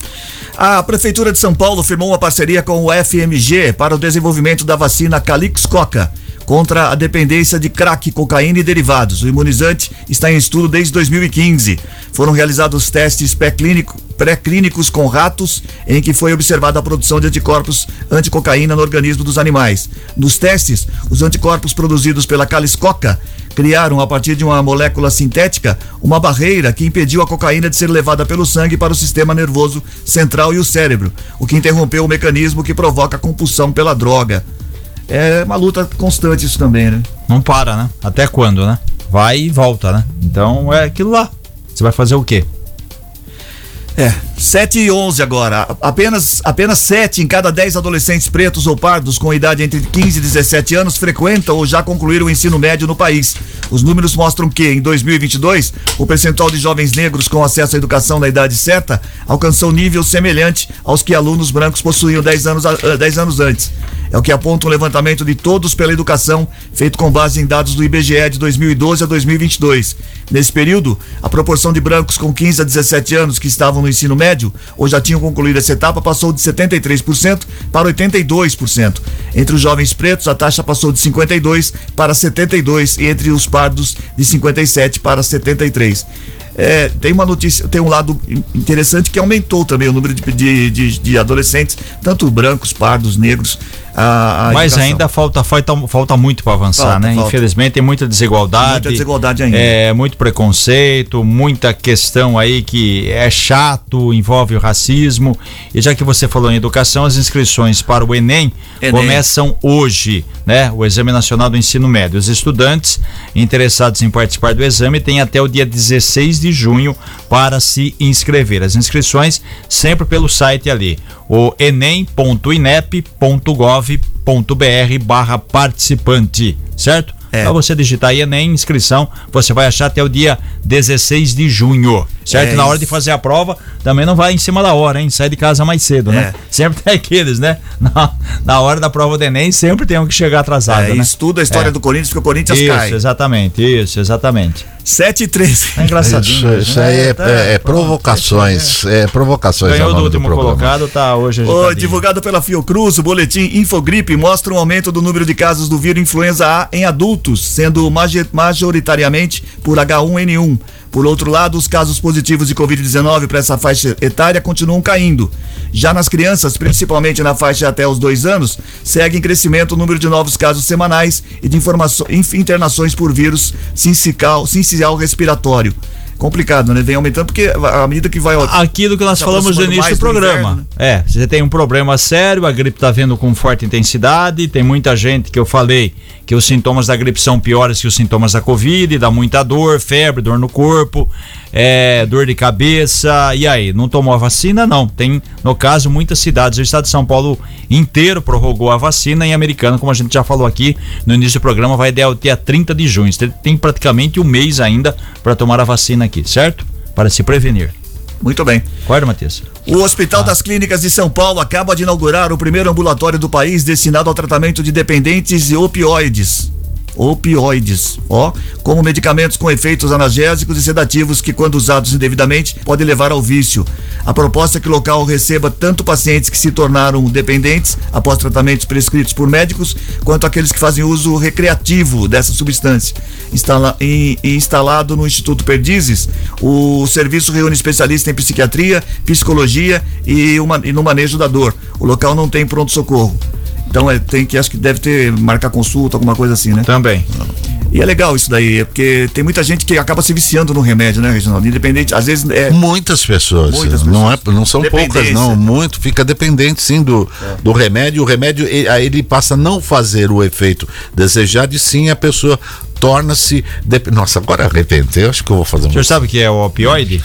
A Prefeitura de São Paulo firmou uma parceria com o FMG para o desenvolvimento da vacina Calix Coca contra a dependência de crack, cocaína e derivados. O imunizante está em estudo desde 2015. Foram realizados testes pré-clínico- pré-clínicos com ratos, em que foi observada a produção de anticorpos anticocaína no organismo dos animais. Nos testes, os anticorpos produzidos pela Calix Coca criaram, a partir de uma molécula sintética, uma barreira que impediu a cocaína de ser levada pelo sangue para o sistema nervoso central e o cérebro, o que interrompeu o mecanismo que provoca a compulsão pela droga. É uma luta constante isso também, né? Não para, né? Até quando, né? Vai e volta, né? Então é aquilo lá. Você vai fazer o quê? É, 7 e 11 agora. Apenas, apenas 7 em cada 10 adolescentes pretos ou pardos com idade entre 15 e 17 anos frequentam ou já concluíram o ensino médio no país. Os números mostram que, em 2022, o percentual de jovens negros com acesso à educação na idade certa alcançou nível semelhante aos que alunos brancos possuíam 10 anos, a- eh, 10 anos antes. É o que aponta um levantamento de todos pela educação, feito com base em dados do IBGE de 2012 a 2022. Nesse período, a proporção de brancos com 15 a 17 anos que estavam no ensino médio ou já tinham concluído essa etapa passou de 73% para 82%. Entre os jovens pretos, a taxa passou de 52 para 72 e entre os pardos de 57 para 73. É, tem uma notícia, tem um lado in- interessante que aumentou também o número de, de, de- de adolescentes, tanto brancos, pardos, negros, a, a Mas educação. ainda falta, falta, falta muito para avançar, Falta, né? falta. Infelizmente tem muita desigualdade. Muita desigualdade ainda. É, muito preconceito, muita questão aí que é chato, envolve o racismo. E já que você falou em educação, as inscrições para o Enem, Enem. começam hoje, né? O Exame Nacional do Ensino Médio. Os estudantes interessados em participar do exame têm até o dia 16 de junho para se inscrever. As inscrições sempre pelo site ali, o enem.inep.gov.br barra participante, certo? É. Pra você digitar aí Enem inscrição, você vai achar até o dia 16 de junho, certo? É Na hora isso. de fazer a prova, também não vai em cima da hora, hein? Sai de casa mais cedo, né? É. Sempre tem aqueles, né? [LAUGHS] Na, na hora da prova do Enem, sempre tem um que chegar atrasado, É, né? estuda a história É. do Corinthians, porque o Corinthians Isso, cai. exatamente, isso, exatamente. 7 e 13. É engraçadinho. Isso, isso aí é, tá, é- é provocações. É provocações. é o Ganhou do último programa. colocado, tá hoje divulgado pela Fiocruz, o boletim Infogripe mostra um aumento do número de casos do vírus influenza A em adultos, sendo majoritariamente por H1N1. Por outro lado, os casos positivos de Covid-19 para essa faixa etária continuam caindo. Já nas crianças, principalmente na faixa até os dois anos, segue em crescimento o número de novos casos semanais e de internações por vírus sincicial respiratório. Complicado, né? Vem aumentando porque à medida que vai. Aquilo que nós falamos no início do mais do programa. inverno, É, você tem um problema sério, a gripe tá vindo com forte intensidade, tem muita gente que eu falei que os sintomas da gripe são piores que os sintomas da Covid, dá muita dor, febre, dor no corpo, é, dor de cabeça. E aí, não tomou a vacina? Não. Tem, no caso, muitas cidades. O estado de São Paulo inteiro prorrogou a vacina em americano, como a gente já falou aqui no início do programa, vai até o dia 30 de junho. Tem praticamente um mês ainda para tomar a vacina aqui, certo? Para se prevenir. Muito bem. Acorda, Matias? O Hospital das Clínicas de São Paulo acaba de inaugurar o primeiro ambulatório do país destinado ao tratamento de dependentes de opioides. Opioides, ó, como medicamentos com efeitos analgésicos e sedativos que, quando usados indevidamente, podem levar ao vício. A proposta é que o local receba tanto pacientes que se tornaram dependentes após tratamentos prescritos por médicos, quanto aqueles que fazem uso recreativo dessa substância. Instala- instalado no Instituto Perdizes, o serviço reúne especialistas em psiquiatria, psicologia e, uma- e no manejo da dor. O local não tem pronto-socorro. Então é, tem que, acho que deve ter, marcar consulta, alguma coisa assim, né? Também. E é legal isso daí, é porque tem muita gente que acaba se viciando no remédio, né, Reginaldo? Independente, às vezes é. Muitas pessoas, Muitas não é, não são poucas não, muito fica dependente sim do, do remédio. O remédio e- aí ele passa a não fazer o efeito desejado e sim a pessoa torna-se dep- Nossa, agora arrependeu, acho que eu vou fazer O um senhor sabe o que é o opioide?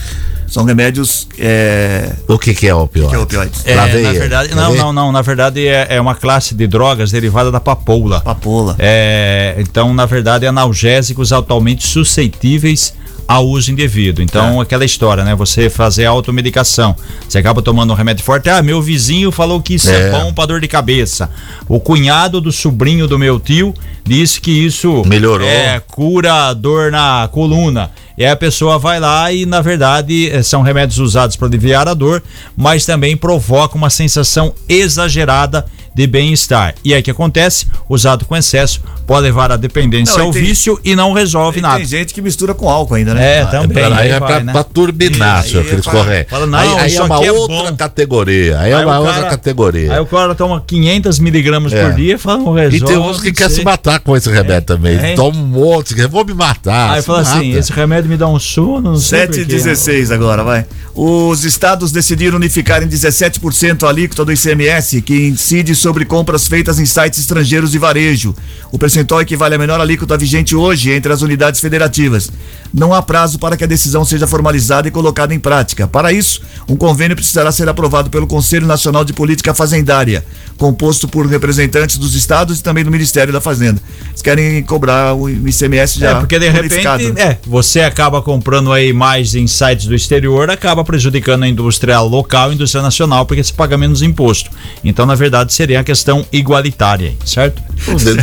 São remédios. É, O que que é opioide? que é opioide? É, na verdade, não, não, não. Na verdade é, é uma classe de drogas derivada da papoula. Papoula. É, então, na verdade, analgésicos altamente suscetíveis ao uso indevido. Então, aquela história, né? Você fazer automedicação. Você acaba tomando um remédio forte. Ah, meu vizinho falou que isso é, É. bom pra dor de cabeça. O cunhado do sobrinho do meu tio disse que isso Melhorou. É, cura dor na coluna. E aí a pessoa vai lá e, na verdade, eh, são remédios usados para aliviar a dor, mas também provoca uma sensação exagerada de bem-estar. E aí o que acontece? Usado com excesso pode levar à dependência Não, e ao tem- vício e não resolve E nada. Tem gente que mistura com álcool ainda, né? É, Ah, também. Pera, aí aí é vai, pra, né? pra turbinar, Isso, senhor aí Cris fala- não, aí aí isso é uma aqui é outra bom. categoria. Aí é Aí uma o outra cara- categoria. Aí o cara toma 500 miligramas É. por dia e fala, não E resolve. tem uns que quer sei. se matar com esse remédio também. é. Toma um monte, que vou me matar. Aí fala assim, mata. esse remédio me dá um sono, não sei 7 e por quê. 16 agora, vai. Os estados decidiram unificar em 17% a alíquota do ICMS, que incide sobre compras feitas em sites estrangeiros de varejo. O percentual equivale à menor alíquota vigente hoje entre as unidades federativas. Não há prazo para que a decisão seja formalizada e colocada em prática. Para isso, um convênio precisará ser aprovado pelo Conselho Nacional de Política Fazendária, composto por representantes dos estados e também do Ministério da Fazenda. Eles querem cobrar o ICMS já É, porque de repente, é, você acaba comprando aí mais em sites do exterior, acaba prejudicando a indústria local e a indústria nacional, porque você paga menos imposto. Então, na verdade, seria a questão igualitária, certo?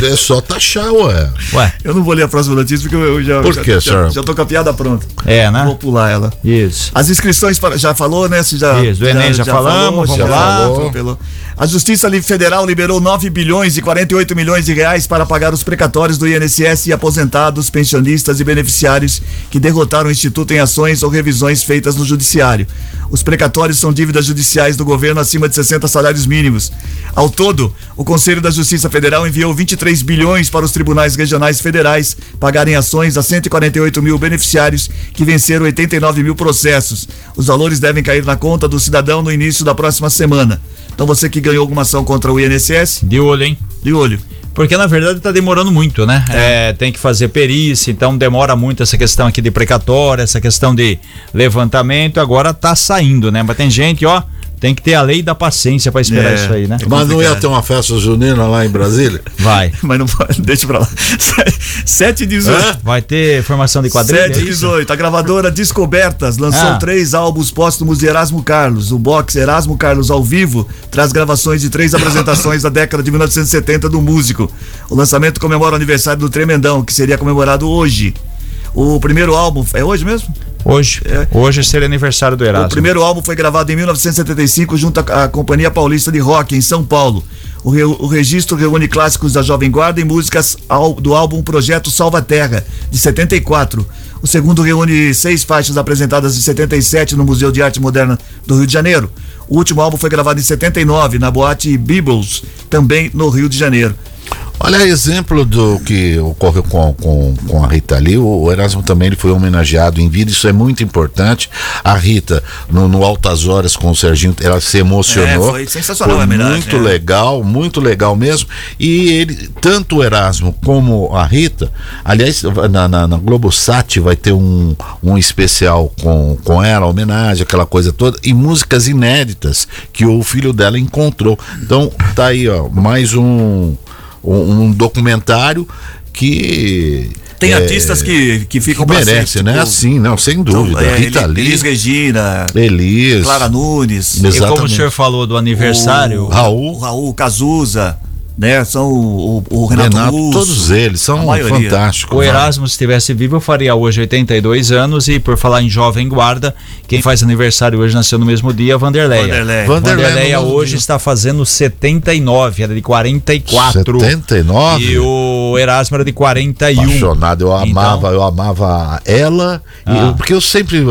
É só taxar, ué. Ué, Eu não vou ler a próxima notícia porque eu já. Por já, quê, já, senhor? já tô com a piada pronta. é, né? Vou pular ela. Isso. As inscrições para, já falou, né? Você já, Isso, do Enem já falamos, falou, já lá. falou. A Justiça Federal liberou 9 bilhões e 48 milhões de reais para pagar os precatórios do INSS e aposentados, pensionistas e beneficiários que derrotaram o Instituto em ações ou revisões feitas no Judiciário. Os precatórios são dívidas judiciais do governo acima de 60 salários mínimos. Ao todo, o Conselho da Justiça Federal enviou 23 bilhões para os tribunais regionais federais pagarem ações a 148 mil beneficiários que venceram 89 mil processos. Os valores devem cair na conta do cidadão no início da próxima semana. Então você que ganhou alguma ação contra o INSS, De olho, hein? de olho. Porque na verdade tá demorando muito, né? É, tem que fazer perícia, então demora muito essa questão aqui de precatória, essa questão de levantamento, agora tá saindo, né? Mas tem gente, ó, tem que ter a lei da paciência para esperar É. isso aí, né? Mas não ia ter uma festa junina lá em Brasília? Vai. [LAUGHS] Mas não pode, deixa pra lá. [LAUGHS] 7 e 18. Vai ter formação de quadrilha, 7 é e isso? 18. A gravadora Descobertas lançou Ah. três álbuns póstumos de Erasmo Carlos. O box Erasmo Carlos ao vivo traz gravações de três apresentações da década de 1970 do músico. O lançamento comemora o aniversário do Tremendão, que seria comemorado hoje. O primeiro álbum. É hoje mesmo? Hoje, É. hoje seria aniversário do Erasmo. O primeiro álbum foi gravado em 1975 junto à à Companhia Paulista de Rock, em São Paulo. O, re- o registro reúne clássicos da Jovem Guarda e músicas ao- do álbum Projeto Salva Terra, de 74. O segundo reúne seis faixas apresentadas em 77 no Museu de Arte Moderna do Rio de Janeiro. O último álbum foi gravado em 79 na boate Beebles, também no Rio de Janeiro. Olha, exemplo do que ocorreu com, com, com a Rita Lee, o Erasmo também ele foi homenageado em vida, isso é muito importante. A Rita, no, no Altas Horas com o Serginho, ela se emocionou. É, foi sensacional Foi a homenagem, Muito é. legal, muito legal mesmo. E ele, tanto o Erasmo como a Rita, aliás, na, na, na Globosat vai ter um, um especial com, com ela, homenagem, aquela coisa toda, e músicas inéditas que o filho dela encontrou. Então, tá aí, ó, mais um, um, um documentário que. Tem é, artistas que, que ficam que pra merece, sempre, né? tipo, Assim, não, sem dúvida. é, Rita Lee, Elis Regina, Elis, Clara Nunes. E como o Exatamente. senhor falou do aniversário, o Raul. o Raul Cazuza, né? São o, o- o Renato, Renato, Russo, todos eles são fantásticos. o né? Erasmo, se estivesse vivo, eu faria hoje 82 anos. E por falar em jovem guarda, quem faz aniversário hoje nasceu no mesmo dia, Vanderleia. Vanderleia. Vanderleia Vanderleia hoje dia. está fazendo 79, era de 44. 79? E o Erasmo era de 41. apaixonado, eu Então- amava, eu amava ela, e Ah. eu- porque eu sempre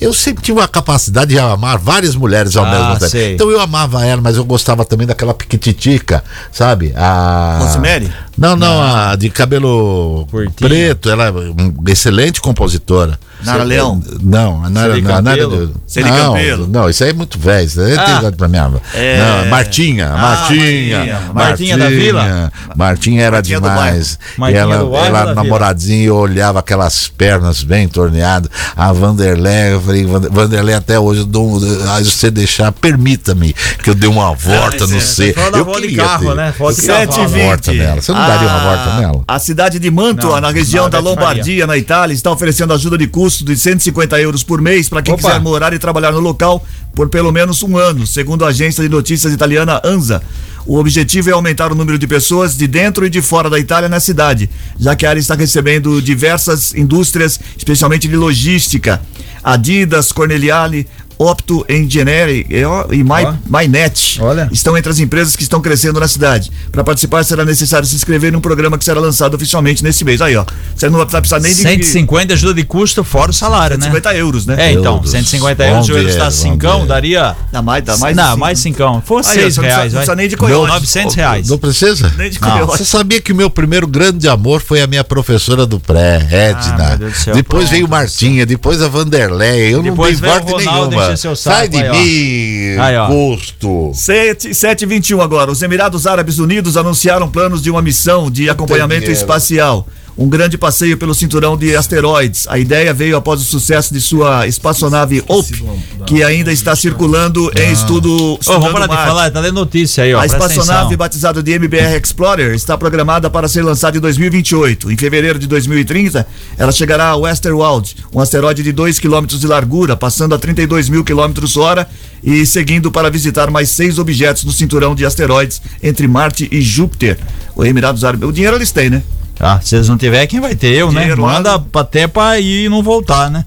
eu sempre tive a capacidade de amar várias mulheres ao Ah, mesmo tempo. sei. Então eu amava ela, mas eu gostava também daquela piquititica, sabe? A Rosemary? Não, não, a de cabelo Curtinho. preto, ela é uma excelente compositora. Nara Leão? Não, a Nara, Celi a Nara? Celi não, Campelo? não, isso aí é muito velho, isso aí Ah. tem idade pra mim. É. Não, Martinha, Ah, Martinha, Martinha. Martinha da Vila? Martinha era Martinha demais. E ela, namoradinha, eu olhava aquelas pernas bem torneadas. A Vanderlei, eu falei, "Vander- Vanderlei, até hoje, eu dou, ah, se você deixar, permita-me que eu dê uma volta mas no é, C. fala da Eu volta queria carro, ter. né? Volta volta 7h20. nela. Você não daria uma volta nela? A cidade de Mantua, Não, na região não, da Bete Lombardia, na Itália, está oferecendo ajuda de custo de 150 euros por mês para quem Opa. quiser morar e trabalhar no local por pelo menos um ano, segundo a agência de notícias italiana ANSA. O objetivo é aumentar o número de pessoas de dentro e de fora da Itália na cidade, já que a área está recebendo diversas indústrias, especialmente de logística. Adidas, Corneliale, Opto Engineering e, ó, e My, Ó. MyNet Olha. estão entre as empresas que estão crescendo na cidade. Para participar, será necessário se inscrever num programa que será lançado oficialmente nesse mês. Aí, ó. Você não vai precisar nem de 150 ajuda de custo fora o salário, né? 150 euros, né? É, então, Euros. 150 euros, o euro Vamos está ver, vamos 5, ver. daria. Dá mais, dá mais. não, mais 5. Fosse Aí, ó, 6 você não reais, não precisa nem de coiote. 900 reais. Não precisa? Nem de coiote. Você sabia que o meu primeiro grande amor foi a minha professora do pré, Ah, Edna. meu Deus do céu, depois pronto. veio Martinha, depois a Vanderlei. Eu Depois não veio dei o voto Ronaldo nenhuma. Seu saco, Sai de aí, mim, Aí, ó. custo. 7, 7 e 21 agora. Os Emirados Árabes Unidos anunciaram planos de uma missão de acompanhamento espacial. Um grande passeio pelo cinturão de asteroides. A ideia veio após o sucesso de sua espaçonave Hope, que ainda está circulando em estudo. Ô, vamos parar de falar, tá lendo notícia aí, ó. A espaçonave atenção. batizada de MBR Explorer está programada para ser lançada em 2028. Em fevereiro de 2030, ela chegará a Westerwald, um asteroide de 2 km de largura, passando a 32 mil km hora e seguindo para visitar mais seis objetos no cinturão de asteroides entre Marte e Júpiter. O Emirados Árabes. O dinheiro eles têm, né? Ah, se eles não tiver, quem vai ter? Eu, né? Dinheiro lá Manda até pra ir e não voltar, né?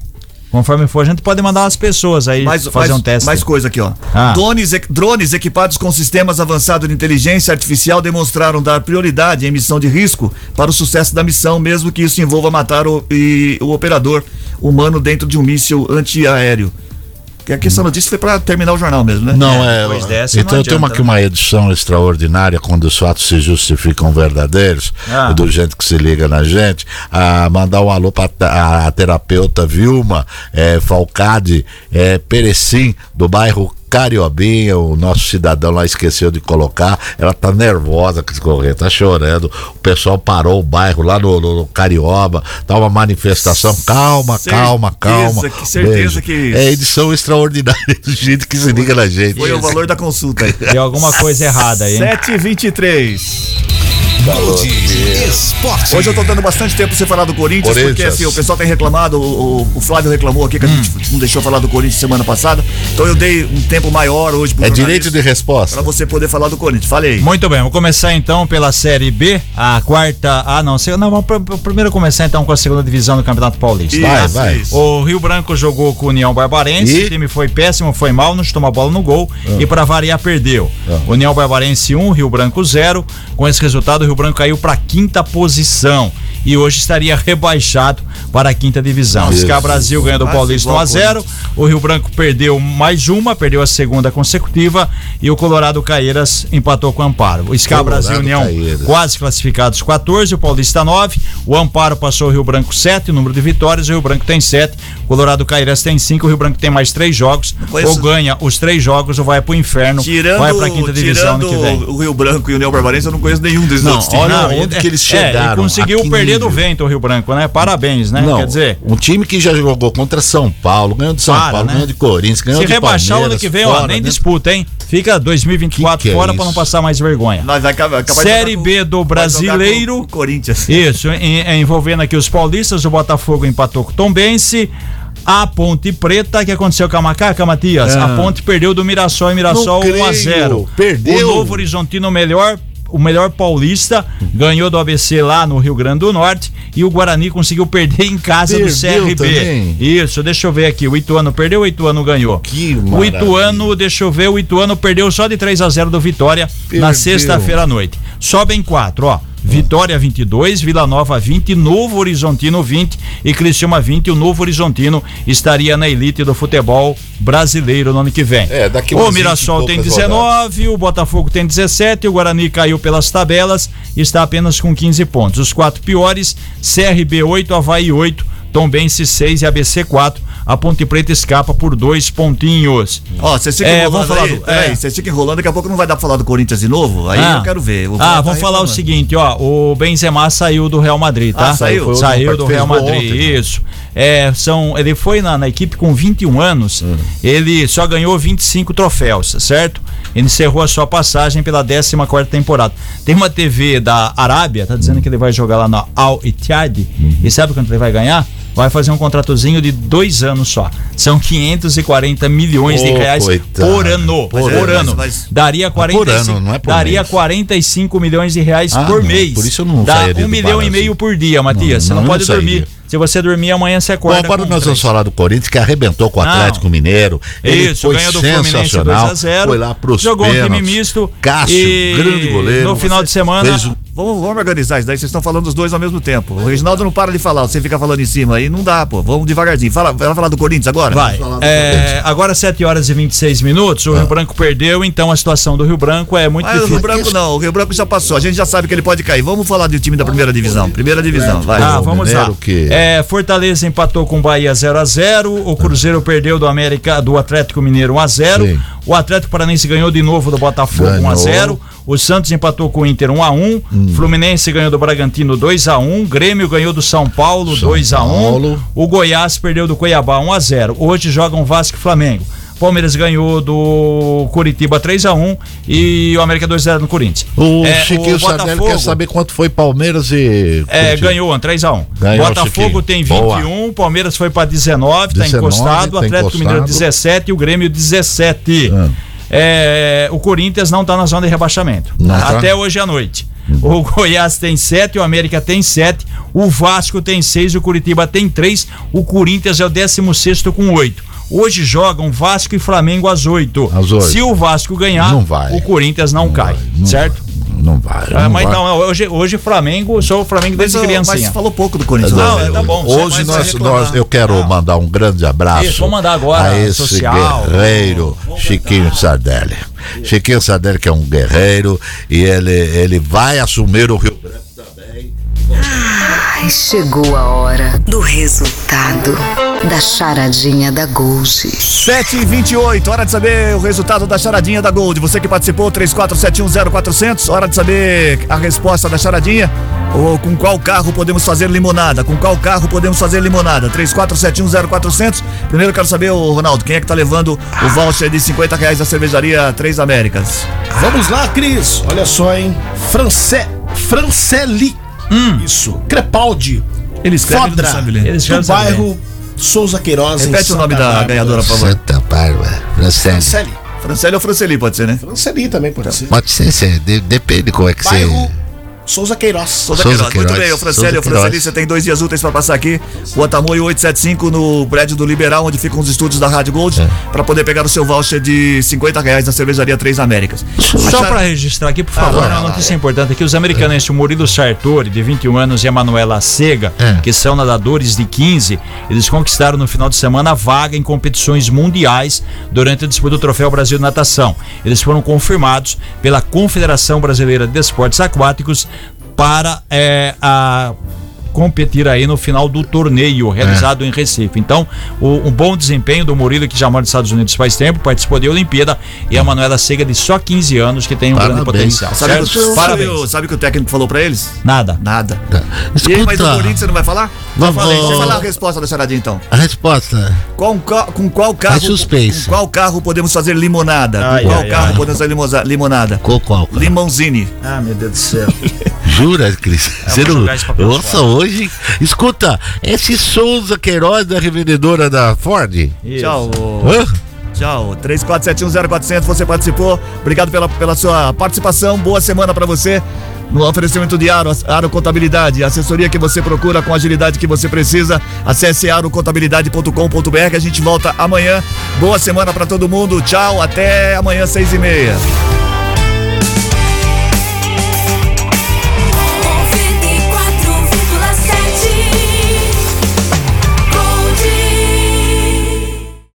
Conforme for, a gente pode mandar umas pessoas aí Mais, fazer mais, um teste. mais coisa aqui, ó. Ah. Drones, drones equipados com sistemas avançados de inteligência artificial demonstraram dar prioridade em missão de risco para o sucesso da missão, mesmo que isso envolva matar o, e- o operador humano dentro de um míssil antiaéreo. Que aqui essa notícia foi para terminar o jornal mesmo, né? Não, é. depois dessa então uma, adianta, aqui uma edição extraordinária quando os fatos se justificam verdadeiros, Ah. do gente que se liga na gente. A mandar um alô para a, terapeuta Vilma é, Falcade é, Perecim, do bairro Cariobinha, o nosso cidadão lá esqueceu de colocar. Ela tá nervosa com esse correio, tá chorando. O pessoal parou o bairro lá no, no, no Carioba, tá uma manifestação. Calma, calma, calma. Certeza que- certeza que- É edição extraordinária do gente que se liga na gente. Foi o valor da consulta aí. Tem alguma coisa errada aí, hein? 7h23. Esporte. Hoje eu tô dando bastante tempo pra você falar do Corinthians, porque Corinthians. assim, o pessoal tem reclamado, o, o- Flávio reclamou aqui que a Hum. gente não deixou falar do Corinthians semana passada. Então eu dei um tempo maior hoje pro É direito de resposta. Pra você poder falar do Corinthians. Falei. Muito bem, vou começar então pela Série B, a quarta. Ah, não, se- não vamos pr- pr- primeiro começar então com a segunda divisão do Campeonato Paulista. Vai, Isso, vai. isso. O Rio Branco jogou com o União Barbarense, E? o time foi péssimo, foi mal, não chutou uma bola no gol e para variar perdeu. União Barbarense 1, Rio Branco 0. Com esse resultado, o Rio Branco caiu para quinta posição e hoje estaria rebaixado para a quinta divisão. O Scar Brasil ganhou do Paulista 1 igual a ao 0. O Rio Branco perdeu mais uma, perdeu a segunda consecutiva e o Colorado Caeiras empatou com o Amparo. O Scar Brasil União quase classificados 14, o Paulista 9, o Amparo passou o Rio Branco 7, o número de vitórias, o Rio Branco tem 7, o Colorado Caeiras tem 5, o Rio Branco tem mais 3 jogos, ou ganha os três jogos ou vai pro inferno, Tirando, vai pra quinta divisão tirando que vem. o Rio Branco e o União Barbarense, eu não conheço nenhum desses Não, outros times. olha onde é- que eles É, chegaram. ele conseguiu a do vento o Rio Branco, né? Parabéns, né? Não, Quer dizer, um time que já jogou contra São Paulo, ganhou de São Para, Paulo, né? ganhou de Corinthians, ganhou se de rebaixar o ano Palmeiras, que vem, ó, fora, nem né? disputa, hein? Fica 2024 Que que é fora pra não passar mais vergonha. Nós de Série com- B do Brasileiro. com Corinthians. [LAUGHS] Isso, em- em- envolvendo aqui os paulistas, o Botafogo empatou com o Tombense. A Ponte Preta, que aconteceu com a Macaca, Matias? A Ponte perdeu do Mirassol e Mirassol Não 1 a 0 creio. Perdeu. O Novo Horizontino, melhor, o melhor paulista, ganhou do ABC lá no Rio Grande do Norte. E o Guarani conseguiu perder em casa do Perdeu CRB. também? Isso, deixa eu ver aqui. O Ituano perdeu, o Ituano ganhou. Que o. Ituano, deixa eu ver, o Ituano perdeu só de 3 a 0 do Vitória na Perdeu. sexta-feira à noite. Sobem quatro, ó. Vitória 22, Vila Nova 20, Novo Horizontino 20 e Criciúma 20. O Novo Horizontino estaria na elite do futebol brasileiro no ano que vem. É, o umas 20 Mirassol tem poucas 19, o Botafogo tem 17, o Guarani caiu pelas tabelas e está apenas com 15 pontos. Os quatro piores: CRB 8, Havaí 8, Tombense 6 e ABC 4. A Ponte Preta escapa por dois pontinhos. Ó, vocês ficam É, enrolando falar aí. do- é. vocês ficam enrolando, daqui a pouco não vai dar pra falar do Corinthians de novo. Aí Ah. eu quero ver. Eu Ah, vamos falar o seguinte, ó, o Benzema saiu do Real Madrid, tá? Ah, saiu? Saiu do Real Madrid, ontem, né? isso. É, são, ele foi na, na equipe com 21 anos, Hum. ele só ganhou 25 troféus, certo? Ele encerrou a sua passagem pela 14 quarta temporada. Tem uma TV da Arábia, tá Hum. dizendo que ele vai jogar lá na Al Ittihad, Uhum. e sabe quanto ele vai ganhar? Vai fazer um contratozinho de dois anos só. São 540 milhões de Ô, reais coitado. por ano. Por Por, ano. ano. Mas- mas- Daria 45, ano, não é por daria mês. 45 milhões de reais Ah, por não, mês. por isso eu não Dá um milhão e meio por dia, Matias. Não, você não, não, pode dormir. Se você dormir amanhã, você Bom, acorda. agora com nós vamos falar do Corinthians que arrebentou com o Não. Atlético Mineiro. Ele Isso, foi ganhou do Fluminense 2 sensacional. a 0 Foi lá pros Jogou um time pênaltis. misto. Cássio, e grande goleiro. No final de semana. Fez Vamos, vamos organizar isso daí, vocês estão falando os dois ao mesmo tempo. O Reginaldo não para de falar, você fica falando em cima aí, não dá, pô. Vamos devagarzinho. Fala, vai falar do Corinthians agora? Vai. Vamos falar do É, Corinthians. agora 7 horas e 26 minutos. O Rio Branco perdeu, então a situação do Rio Branco é muito Mas o difícil. Rio Branco não, o Rio Branco já passou, a gente já sabe que ele pode cair. Vamos falar do time da primeira divisão. Primeira divisão, vai. Ah, o vamos lá. que- É, Fortaleza empatou com o Bahia 0 a 0 O Cruzeiro perdeu do América do Atlético Mineiro 1 a 0 Sim. O Atlético Paranense ganhou de novo do Botafogo 1 a Ganhou. 0 O Santos empatou com o Inter 1 a 1 Fluminense ganhou do Bragantino 2 a 1 Grêmio ganhou do São Paulo São 2 a 1 Paulo. O Goiás perdeu do Cuiabá 1 a 0 Hoje jogam Vasco e Flamengo. Palmeiras ganhou do Curitiba 3 a 1 e o América 2 a 0 no Corinthians. O É, Chiquinho Sardelli quer saber quanto foi Palmeiras e. É, Curitiba. ganhou, 3x1. Ganhou, Botafogo Chiquinho. tem Boa. 21, Palmeiras foi pra 19, tá 19, encostado, tá Atlético encostado. Mineiro 17 e o Grêmio 17. Ah. É, o Corinthians não tá na zona de rebaixamento. Não tá? Até hoje à noite. O Goiás tem 7, o América tem 7, o Vasco tem 6, o Curitiba tem 3, o Corinthians é o 16 com 8. Hoje jogam Vasco e Flamengo às 8. Às oito. Se o Vasco ganhar, Não vai. o Corinthians não, cai, Não certo? vai, Não vai. Ah, não mas vai. não, hoje, hoje Flamengo, sou o Flamengo Mas, desde ó, mas criancinha. falou pouco do Corinthians. Não, né? é, tá bom. Hoje Você vai nós, nós, eu quero Não. mandar um grande abraço Isso, vou mandar agora, a esse social. guerreiro Chiquinho Sardelli. Chiquinho Sardelli que é um guerreiro e ele, ele vai assumir o Rio também. Ai, chegou a hora do resultado da charadinha da Gold. 7 e 28 hora de saber o resultado da charadinha da Gold. Você que participou, 34710400, hora de saber a resposta da charadinha. Ou com qual carro podemos fazer limonada? Com qual carro podemos fazer limonada? 34710400. Primeiro eu quero saber, ô Ronaldo, quem é que tá levando o voucher de 50 reais da cervejaria Três Américas? Vamos lá, Cris. Olha só, hein? France... Franceli. Isso. Crepaldi. Ele escreve, Fodra. não sabe ler. Ele escreve do bairro Souza Queiroz. em Repete o nome Santa da Bárbara. ganhadora, por favor. Santa Bárbara, Francélio. Franceli. Franceli ou Franceli, pode ser, né? Franceli também pode ser. Pode ser, ser, de- depende como é que você. Souza Queiroz. Souza Souza Queiroz. Muito Queiroz. bem, o Franceli, Souza o Franceli, você tem dois dias úteis pra passar aqui. Rua Tamoio 875, no prédio do Liberal, onde ficam os estúdios da Rádio Gold, É. pra poder pegar o seu voucher de 50 reais da cervejaria Três Américas. Só para registrar aqui, por favor, uma notícia importante aqui: os americanos, o Murilo Sartori, de 21 anos, e a Manuela Sega, É. que são nadadores de 15, eles conquistaram no final de semana a vaga em competições mundiais durante a disputa do Troféu Brasil de Natação. Eles foram confirmados pela Confederação Brasileira de Esportes Aquáticos para eh, a competir aí no final do torneio realizado em Recife. Então, o- um bom desempenho do Murilo, que já mora nos Estados Unidos faz tempo, participou da Olimpíada, e a Manuela Sega, de só 15 anos, que tem um grande Parabéns. potencial. Sabe, Certo? o que, Parabéns. sabe, o- sabe o que o técnico falou pra eles? Nada. Nada. Tá. E aí, mas Escuta, Corinthians você não vai falar? Vamos- Já falei, deixa eu falar a resposta da charadinha então. a resposta. Com, qual- com qual carro? Suspense. Com qual carro podemos fazer limonada? Ai, com qual ai, carro ai. podemos fazer limosa- limonada? Qual, qual? Limãozini. Ah, meu Deus do céu. [LAUGHS] Jura, Cris? Você vou não... jogar esse papel Nossa, hoje. Escuta, esse Souza Queiroz da revendedora da Ford. Tchau. Hã? Tchau. 34710400, você participou. Obrigado pela, pela sua participação. Boa semana pra você. No oferecimento de Aro, Aro Contabilidade, a assessoria que você procura com a agilidade que você precisa. Acesse arocontabilidade.com.br. A gente volta amanhã. Boa semana pra todo mundo. Tchau. Até amanhã, seis e meia.